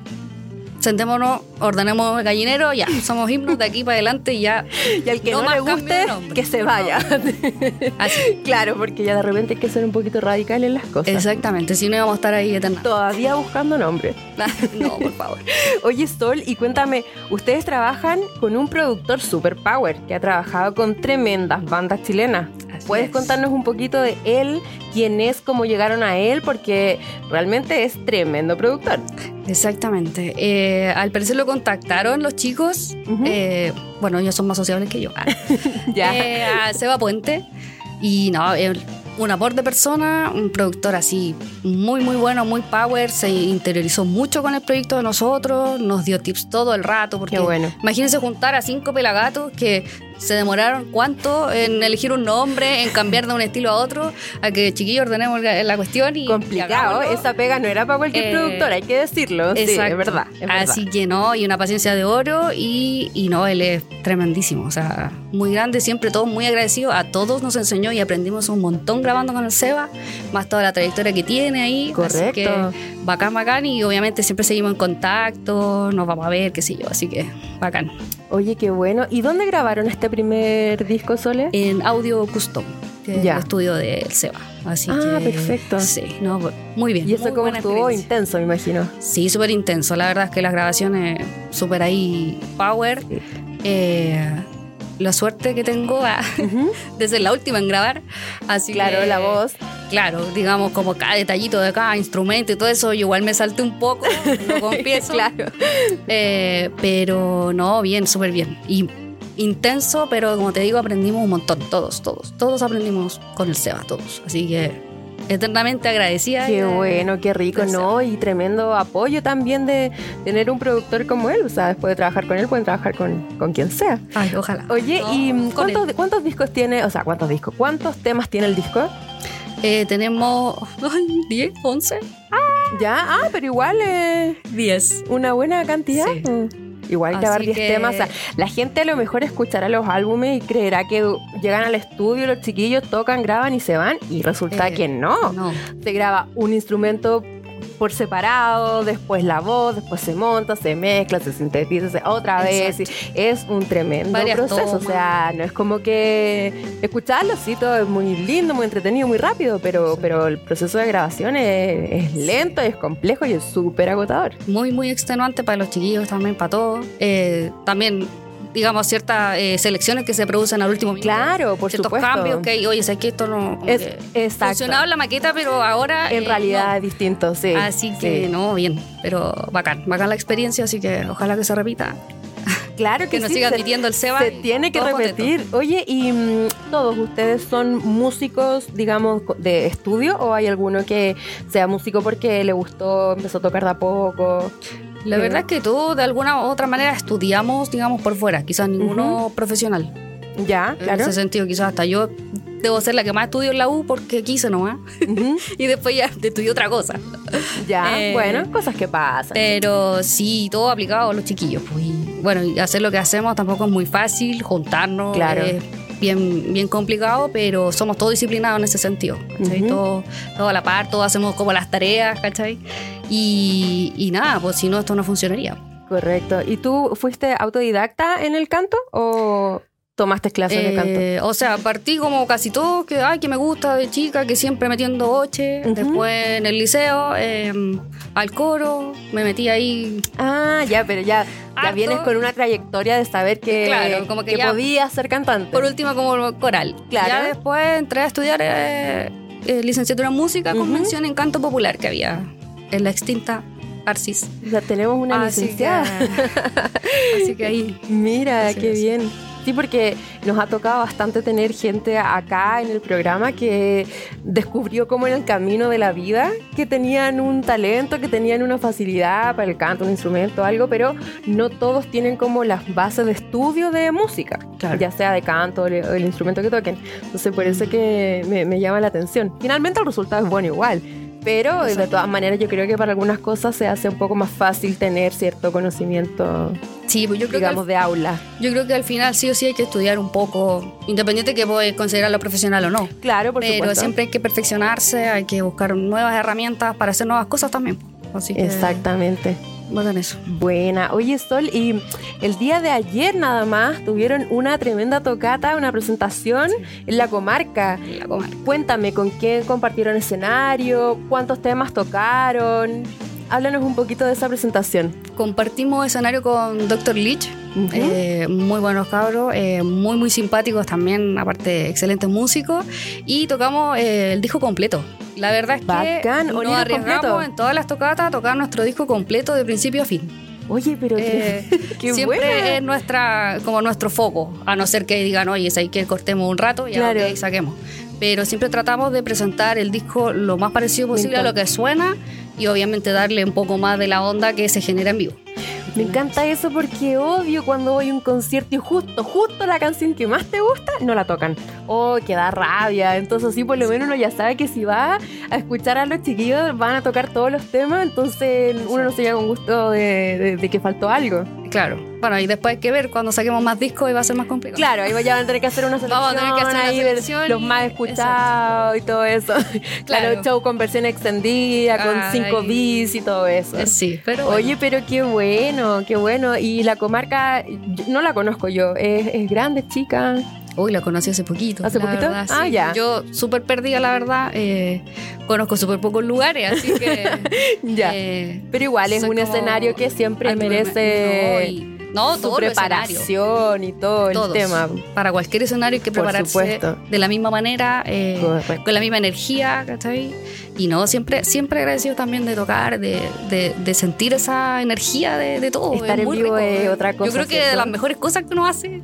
sentémonos, ordenemos el gallinero, ya, somos himnos de aquí para adelante y ya. y al que no no, le guste, que se vaya. Así. claro, porque ya de repente hay que ser un poquito radical en las cosas. Exactamente, si no íbamos a estar ahí eternamente. Todavía buscando nombre. No, por favor. Oye, Sol, y cuéntame, ustedes trabajan con un productor super power que ha trabajado con tremendas bandas chilenas. Así ¿Puedes es. contarnos un poquito de él, quién es, cómo llegaron a él? Porque realmente es tremendo productor. Exactamente. Eh, al parecer lo contactaron los chicos. Eh, bueno, ellos son más sociables que yo. Ah. Ya. Eh, a Seba Puente. Y no, un amor de persona, un productor así muy, muy bueno, muy power. Se interiorizó mucho con el proyecto de nosotros, nos dio tips todo el rato. Porque Qué bueno. imagínense juntar a cinco pelagatos que se demoraron cuánto en elegir un nombre, en cambiar de un estilo a otro, a que chiquillos ordenemos la, la cuestión y. y Complicado, hagámoslo. esa pega no era para cualquier Eh, productor, hay que decirlo. Sí, es Exacto. verdad. es verdad. Así que no, y una paciencia de oro y, y no, él es tremendísimo, o sea, muy grande, siempre todos muy agradecidos, a todos nos enseñó y aprendimos un montón grabando con el Seba, más toda la trayectoria que tiene ahí. Así Correcto. que bacán, bacán y obviamente siempre seguimos en contacto, nos vamos a ver, qué sé yo, así que bacán. Oye, qué bueno. ¿Y dónde grabaron este primer disco, Sole? En Audio Custom, que es el estudio del Seba. Así Ah, que, perfecto. Sí, no, muy bien. y eso como estuvo intenso, me imagino. Sí, súper intenso. La verdad es que las grabaciones súper ahí power. Sí. Eh, la suerte que tengo Ujú. de ser la última en grabar. Así Claro, que, la voz. Claro, digamos como cada detallito de cada instrumento y todo eso, yo igual me salté un poco, lo confieso. claro. Eh, pero no, bien, súper bien. Y intenso, pero como te digo, aprendimos un montón. Todos, todos. Todos aprendimos con el Seba, todos. Así que eternamente agradecida. Qué eh, bueno, qué rico. ¿no? Y tremendo apoyo también de tener un productor como él. O sea, después de trabajar con él, pueden trabajar con, con quien sea. Ay, ojalá. Oye, No, ¿y cuántos, cuántos discos tiene? O sea, ¿cuántos discos? ¿Cuántos temas tiene el disco? Eh, tenemos ay, 10, 11, Ya, ah, pero igual es 10. una buena cantidad. Sí. Mm. Igual grabar 10 que- temas. O sea, la gente a lo mejor escuchará los álbumes y creerá que llegan al estudio, los chiquillos tocan, graban y se van. Y resulta Eh, que no. No, Se graba un instrumento por separado, después la voz, después se monta, se mezcla, se sintetiza se- otra vez. Es un tremendo Varias proceso. O sea, no es como que escucharlo, sí, todo es muy lindo, muy entretenido, muy rápido, pero, pero el proceso de grabación es, es lento, es complejo y es súper agotador. Muy, muy extenuante para los chiquillos también, para todos. Eh, también, digamos, ciertas eh, selecciones que se producen al último minuto. Claro, por ciertos supuesto. cambios que hay. Oye, sé que esto no. Es- que. Funcionaba en la maqueta, pero ahora. En eh, realidad no. es distinto, sí. Así que sí. no, bien. Pero bacán, bacán la experiencia, así que ojalá que se repita. Claro que, que nos sí, siga se- admitiendo el Seba. Se tiene que repetir. Oye, ¿y mm, todos ustedes son músicos, digamos, de estudio o hay alguno que sea músico porque le gustó, empezó a tocar de a poco? La verdad es que todos de alguna u otra manera estudiamos, digamos, por fuera. Quizás ninguno profesional. Ya, En claro. ese sentido, quizás hasta yo debo ser la que más estudio en la U porque quise nomás. Ujú, y después ya estudié otra cosa. Ya, Eh, bueno, cosas que pasan. Pero sí, todo aplicado a los chiquillos. Pues. Y, bueno, hacer lo que hacemos tampoco es muy fácil, juntarnos. Claro. Es bien, bien complicado, pero somos todos disciplinados en ese sentido. todo, todo a la par, todos hacemos como las tareas, ¿cachai? Y, y nada, pues si no, esto no funcionaría. Correcto. ¿Y tú fuiste autodidacta en el canto o tomaste clases de canto? Eh, o sea, partí como casi todo, que, ay, que me gusta de chica, que siempre metiendo oche. Ujú. Después en el liceo, eh, al coro, me metí ahí Ah, ya, pero ya, ya vienes con una trayectoria de saber que, Claro, como que ya- podías ser cantante. Por último, como coral. Claro. Ya después entré a estudiar eh, eh, licenciatura en música con mención en canto popular que había en la extinta Arcis. Ya tenemos una Así que, licenciada. así que ahí. Mira, Así qué es. bien. Sí, porque nos ha tocado bastante tener gente acá en el programa que descubrió como en el camino de la vida que tenían un talento, que tenían una facilidad para el canto, un instrumento, algo, pero no todos tienen como las bases de estudio de música, Claro. ya sea de canto o el, o el instrumento que toquen. Entonces, por eso que me, me llama la atención. Finalmente el resultado es bueno igual. Pero de todas maneras yo creo que para algunas cosas se hace un poco más fácil tener cierto conocimiento, Sí, pues yo creo, digamos, que de aula. yo creo que al final sí o sí hay que estudiar un poco, independiente que puedes considerarlo profesional o no. Claro, por Pero supuesto. siempre hay que perfeccionarse, hay que buscar nuevas herramientas para hacer nuevas cosas también. Así que, Exactamente. Bacán eso. Buena. Oye, Sol, y el día de ayer nada más tuvieron una tremenda tocata, una presentación en la comarca. La comarca. Cuéntame, ¿con quién compartieron escenario? ¿Cuántos temas tocaron? Háblanos un poquito de esa presentación. Compartimos escenario con Dr. Leach, eh, muy buenos cabros, eh, muy muy simpáticos también, aparte excelentes músicos, y tocamos eh, el disco completo. La verdad es Bacán, que ¿o nos arriesgamos completo? en todas las tocatas a tocar nuestro disco completo de principio a fin. Oye, pero Eh, qué siempre buena. es nuestra, como nuestro foco, a no ser que digan, oye, es ahí que cortemos un rato y Claro. ahí saquemos. Pero siempre tratamos de presentar el disco lo más parecido posible a lo que suena y obviamente darle un poco más de la onda que se genera en vivo. Me encanta eso porque odio cuando voy a un concierto y justo, justo la canción que más te gusta, no la tocan. Oh, que da rabia. Entonces así por lo menos uno ya sabe que si va a escuchar a los chiquillos van a tocar todos los temas, entonces uno no se lleva con gusto de, de- de que faltó algo. Claro. Bueno, y después hay que ver cuando saquemos más discos y va a ser más complicado. Claro, ahí ya van a tener que hacer una selección, Vamos a tener que hacer una ahí, ver selección los más escuchados y todo eso. Claro, Claro. show con versión extendida, con Ay. 5 bis y todo eso. Eh, Sí, pero bueno. Oye, pero qué bueno, qué bueno. Y la comarca, no la conozco yo, es, es grande, chica. Uy, la conocí hace poquito. ¿Hace la poquito? verdad, Ah, sí. ya. Yo súper perdida, la verdad. eh, conozco súper pocos lugares, así que... Ya. eh, pero igual es un escenario que siempre merece No, no su el preparación y todo el Todos. tema. Para cualquier escenario hay que Por prepararse supuesto. de la misma manera, eh, con la misma energía, ¿cachai? Y no, siempre, siempre agradecido también de tocar, de, de, de sentir esa energía de, de todo. Estar es en vivo rico. es otra cosa, Yo creo que ¿cierto? de las mejores cosas que uno hace.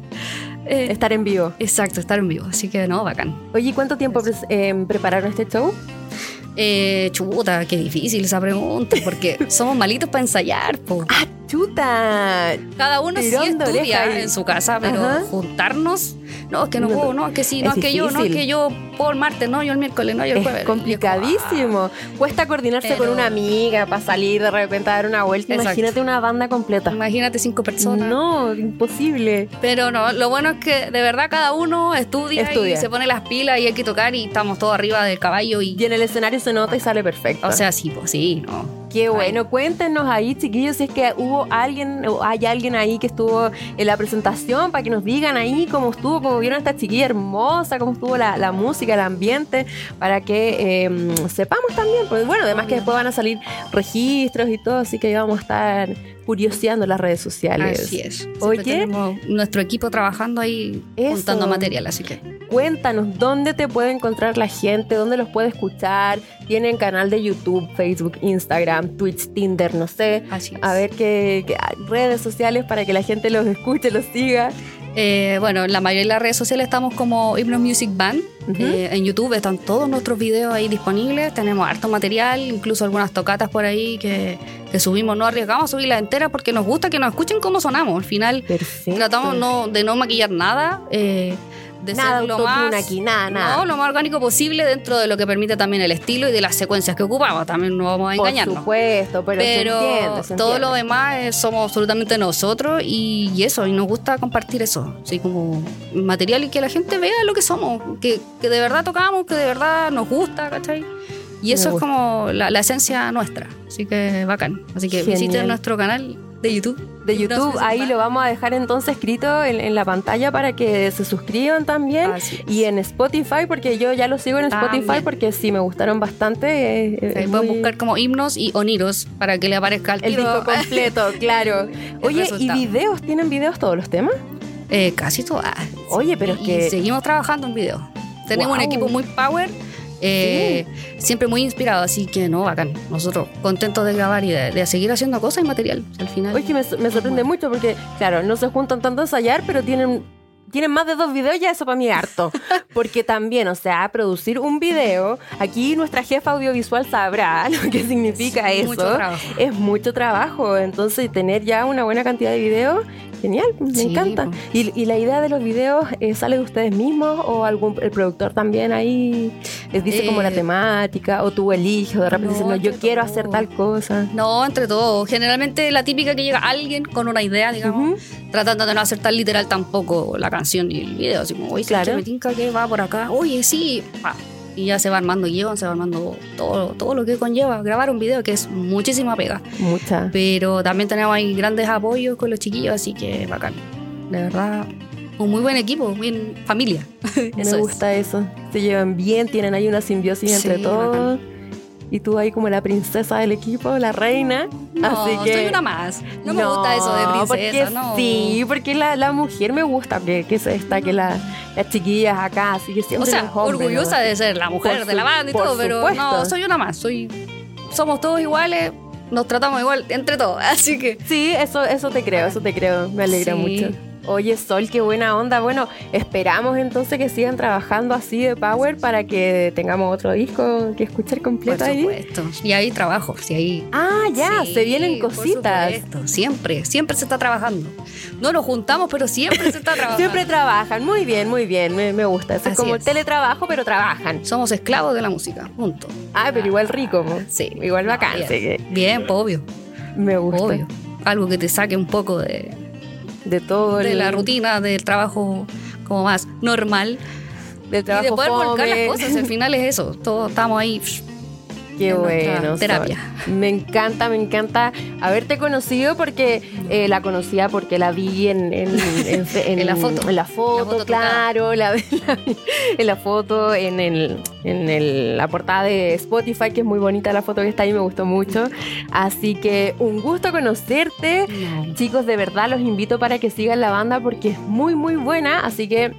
Eh, Estar en vivo. exacto, estar en vivo. Así que no, bacán. Oye, ¿cuánto tiempo em, prepararon este show? Eh, chuta, qué difícil esa pregunta, porque somos malitos para ensayar, po. ¡Ah, chuta! Cada uno sí estudia ahí. en su casa, pero Ajá. juntarnos, no, es que no No, puedo, no, es que sí, no, es es, que yo, no, es que yo puedo el martes, no, yo el miércoles, no, yo el jueves. Es complicadísimo. Cuesta coordinarse Pero- con una amiga para salir de repente a dar una vuelta. Exacto. Imagínate una banda completa. Imagínate cinco personas. No, imposible. Pero no, lo bueno es que de verdad cada uno estudia, Estudia. y se pone las pilas y hay que tocar y estamos todos arriba del caballo y... Y en el escenario se nota y sale perfecto. O sea, sí, pues sí, no. Qué bueno, cuéntenos ahí, chiquillos, si es que hubo alguien o hay alguien ahí que estuvo en la presentación para que nos digan ahí cómo estuvo, cómo vieron a esta chiquilla hermosa, cómo estuvo la, la música, el ambiente, para que eh, sepamos también. Pues bueno, además que después van a salir registros y todo, así que vamos a estar curioseando las redes sociales. Así es. Siempre Oye. nuestro equipo trabajando ahí Eso. juntando material, así que. Cuéntanos dónde te puede encontrar la gente, dónde los puede escuchar. Tienen canal de YouTube, Facebook, Instagram, Twitch, Tinder, no sé. Así es. A ver qué, qué- redes sociales para que la gente los escuche, los siga. Eh, bueno, en la mayoría de las redes sociales estamos como Hypnos Music Band. Eh, en YouTube están todos nuestros videos ahí disponibles. Tenemos harto material, incluso algunas tocatas por ahí que, que subimos. No arriesgamos a subirlas enteras porque nos gusta que nos escuchen cómo sonamos. Al final Perfecto. tratamos no, de no maquillar nada. eh, de Nada ser lo más, aquí, nada, nada. No, lo más orgánico posible dentro de lo que permite también el estilo y de las secuencias que ocupamos. También no vamos a Por engañarnos. supuesto, pero, se Pero entiende, se todo entiende. lo demás somos absolutamente nosotros y, y eso, y nos gusta compartir eso, así como material y que la gente vea lo que somos, que, que de verdad tocamos, que de verdad nos gusta, ¿cachai? Y eso es como la, la esencia nuestra, así que bacán. Así que Genial. visiten nuestro canal de YouTube. de YouTube, ahí lo vamos a dejar entonces escrito en, en la pantalla para que se suscriban también. Y en Spotify, porque yo ya lo sigo en Spotify También. porque sí me gustaron bastante. eh, eh, pueden muy- buscar como himnos y oniros para que le aparezca el tiro. disco completo, claro. Oye, ¿y videos? ¿Tienen videos todos los temas? Eh, casi todas. Oye, pero es y que- seguimos trabajando en video. Tenemos un equipo muy power, eh, siempre muy inspirado, así que no, bacán. Nosotros contentos de grabar y de, de seguir haciendo cosas y material. Al final. Oye, que me, me sorprende mucho porque, claro, no se juntan tanto a ensayar, pero tienen, tienen más de dos videos, ya eso para mí es harto. Porque también, o sea, producir un video, aquí nuestra jefa audiovisual sabrá lo que significa Es eso. mucho. Es mucho trabajo, entonces tener ya una buena cantidad de videos, genial, me Sí, encanta. ¿Y, y la idea de los videos eh, sale de ustedes mismos o algún el productor también ahí les dice como la Eh, temática o tú eliges o de repente no, dices, no, yo quiero todo. hacer tal cosa? No, entre todos. Generalmente la típica que llega alguien con una idea, digamos, tratando de no hacer tan literal tampoco la canción y el video. Así como, oye, Claro. me tinca que va por acá. Oye, sí. pa. Y ya se va armando guion, se va armando todo, todo lo que conlleva grabar un video, que es muchísima pega. Mucha. Pero también tenemos ahí grandes apoyos con los chiquillos, así que bacán. De verdad, un muy buen equipo, bien familia. Me es. gusta eso. Se llevan bien, tienen ahí una simbiosis entre todos. Y tú ahí como la princesa del equipo, la reina. No, Así que. soy una más. No, me gusta eso de princesa, porque no. Sí, porque la, la mujer me gusta que, que se destaque la, las chiquillas acá, así que O siempre sea, los hombres, orgullosa ¿no? de ser la mujer de la banda y todo, pero no, soy una más. Soy, somos todos iguales, nos tratamos igual entre todos, así que. Sí, eso, eso te creo, eso te creo. Me alegra Sí. mucho. Oye, Sol, qué buena onda. Bueno, esperamos entonces que sigan trabajando así de Power para que tengamos otro disco que escuchar Por completo ahí. supuesto. Y ahí trabajo, sí, ahí. Ah, ya, Sí, se vienen por cositas. supuesto, Siempre, siempre se está trabajando. No nos juntamos, pero siempre se está trabajando. Siempre trabajan, muy bien, muy bien, me, me gusta. Eso es como es. teletrabajo, pero trabajan. Somos esclavos de la música, punto. Ah, pero igual rico, po. Sí. igual No, bacán, bien. que Bien, pues, obvio, me gusta. obvio. Algo que te saque un poco de, De todo de el, la rutina del trabajo como más normal del y trabajo de poder volcar fome. las cosas. Al final es eso. Todos estamos ahí. Qué bueno. Sol. terapia. Me encanta, me encanta haberte conocido porque eh, la conocía porque la vi en, en, en, En la foto. En la foto, La foto claro. La, en la foto, en, el, en el- la portada de Spotify, que es muy bonita la foto que está ahí, me gustó mucho. Así que un gusto conocerte. No. Chicos, de verdad los invito para que sigan la banda porque es muy, muy buena. Así que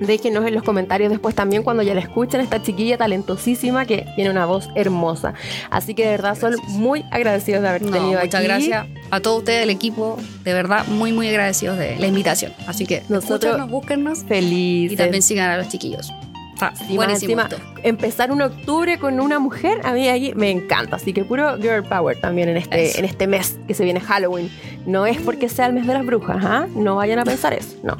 déjenos en los comentarios después también cuando ya la escuchen. Esta chiquilla talentosísima que tiene una voz hermosa. Así que de verdad son muy agradecidos de haberte No, tenido muchas aquí. gracias a todos ustedes del equipo. De verdad, muy, muy agradecidos de la invitación. Así que Nosotros- búsquennos Felices. y también sigan a los chiquillos. Sí, más encima, empezar un octubre con una mujer, a mí ahí me encanta. Así que puro girl power también en este, Eso. en este mes que se viene Halloween. No es porque sea el mes de las brujas, ¿ah? No vayan a pensar eso, no.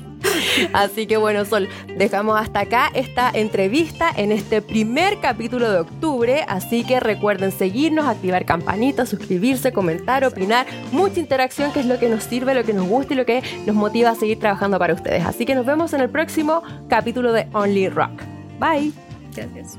Así que bueno, Sol, dejamos hasta acá esta entrevista en este primer capítulo de octubre. Así que recuerden seguirnos, activar campanita, suscribirse, comentar, opinar. Mucha interacción que es lo que nos sirve, lo que nos gusta y lo que nos motiva a seguir trabajando para ustedes. Así que nos vemos en el próximo capítulo de Only Rock. Bye. Gracias.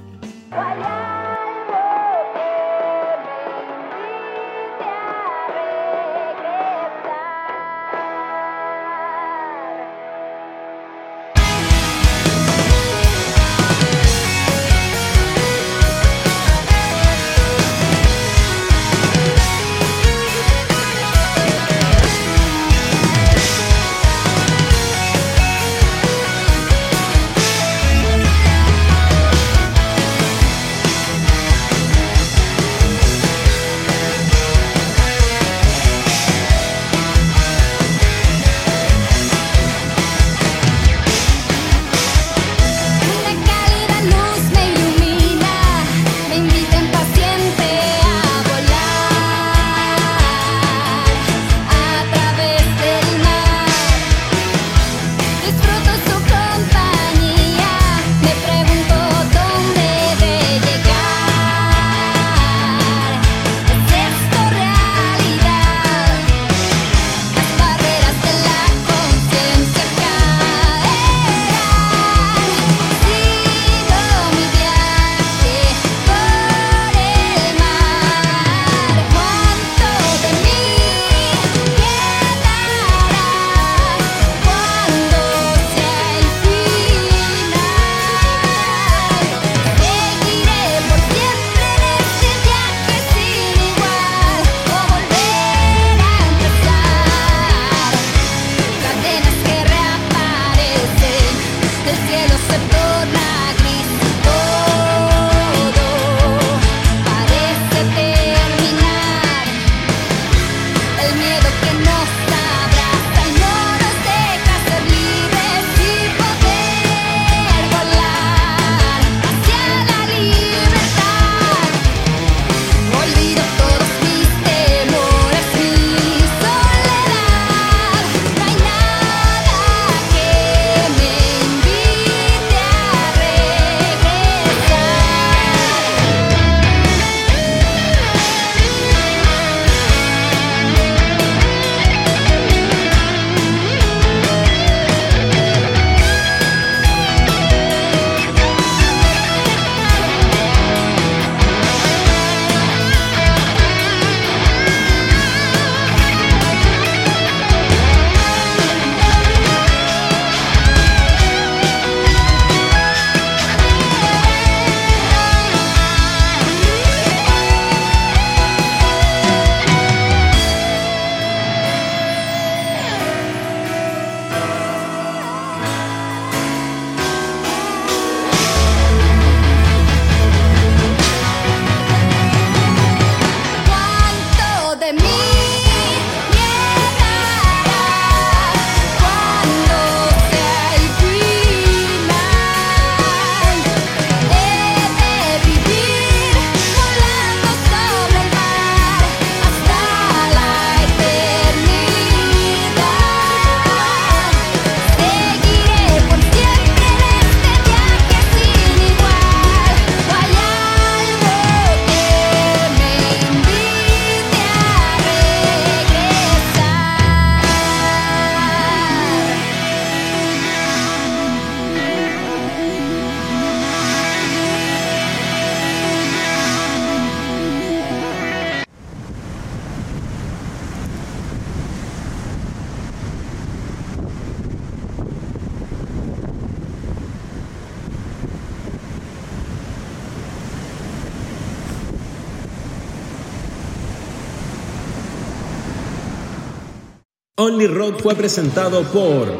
Only Rock fue presentado por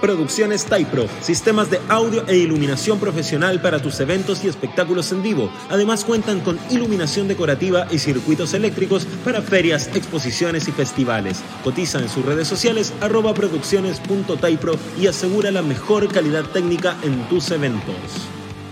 Producciones Typro, sistemas de audio e iluminación profesional para tus eventos y espectáculos en vivo. Además cuentan con iluminación decorativa y circuitos eléctricos para ferias, exposiciones y festivales. Cotiza en sus redes sociales arroba producciones.typro y asegura la mejor calidad técnica en tus eventos.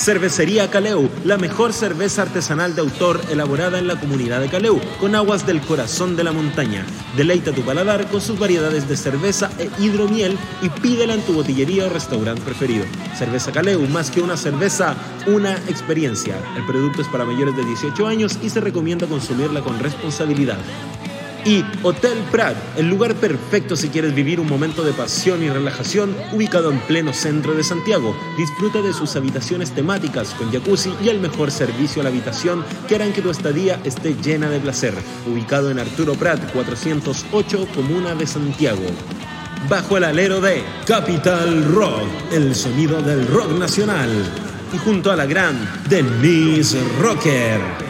Cervecería Caleu, la mejor cerveza artesanal de autor elaborada en la comunidad de Caleu, con aguas del corazón de la montaña. Deleita tu paladar con sus variedades de cerveza e hidromiel y pídela en tu botillería o restaurante preferido. Cerveza Caleu, más que una cerveza, una experiencia. El producto es para mayores de 18 años y se recomienda consumirla con responsabilidad y Hotel Prat, el lugar perfecto si quieres vivir un momento de pasión y relajación, ubicado en pleno centro de Santiago. Disfruta de sus habitaciones temáticas con jacuzzi y el mejor servicio a la habitación que harán que tu estadía esté llena de placer. Ubicado en Arturo Prat 408, Comuna de Santiago. Bajo el alero de Capital Rock, el sonido del rock nacional. Y junto a la gran Denise Rocker,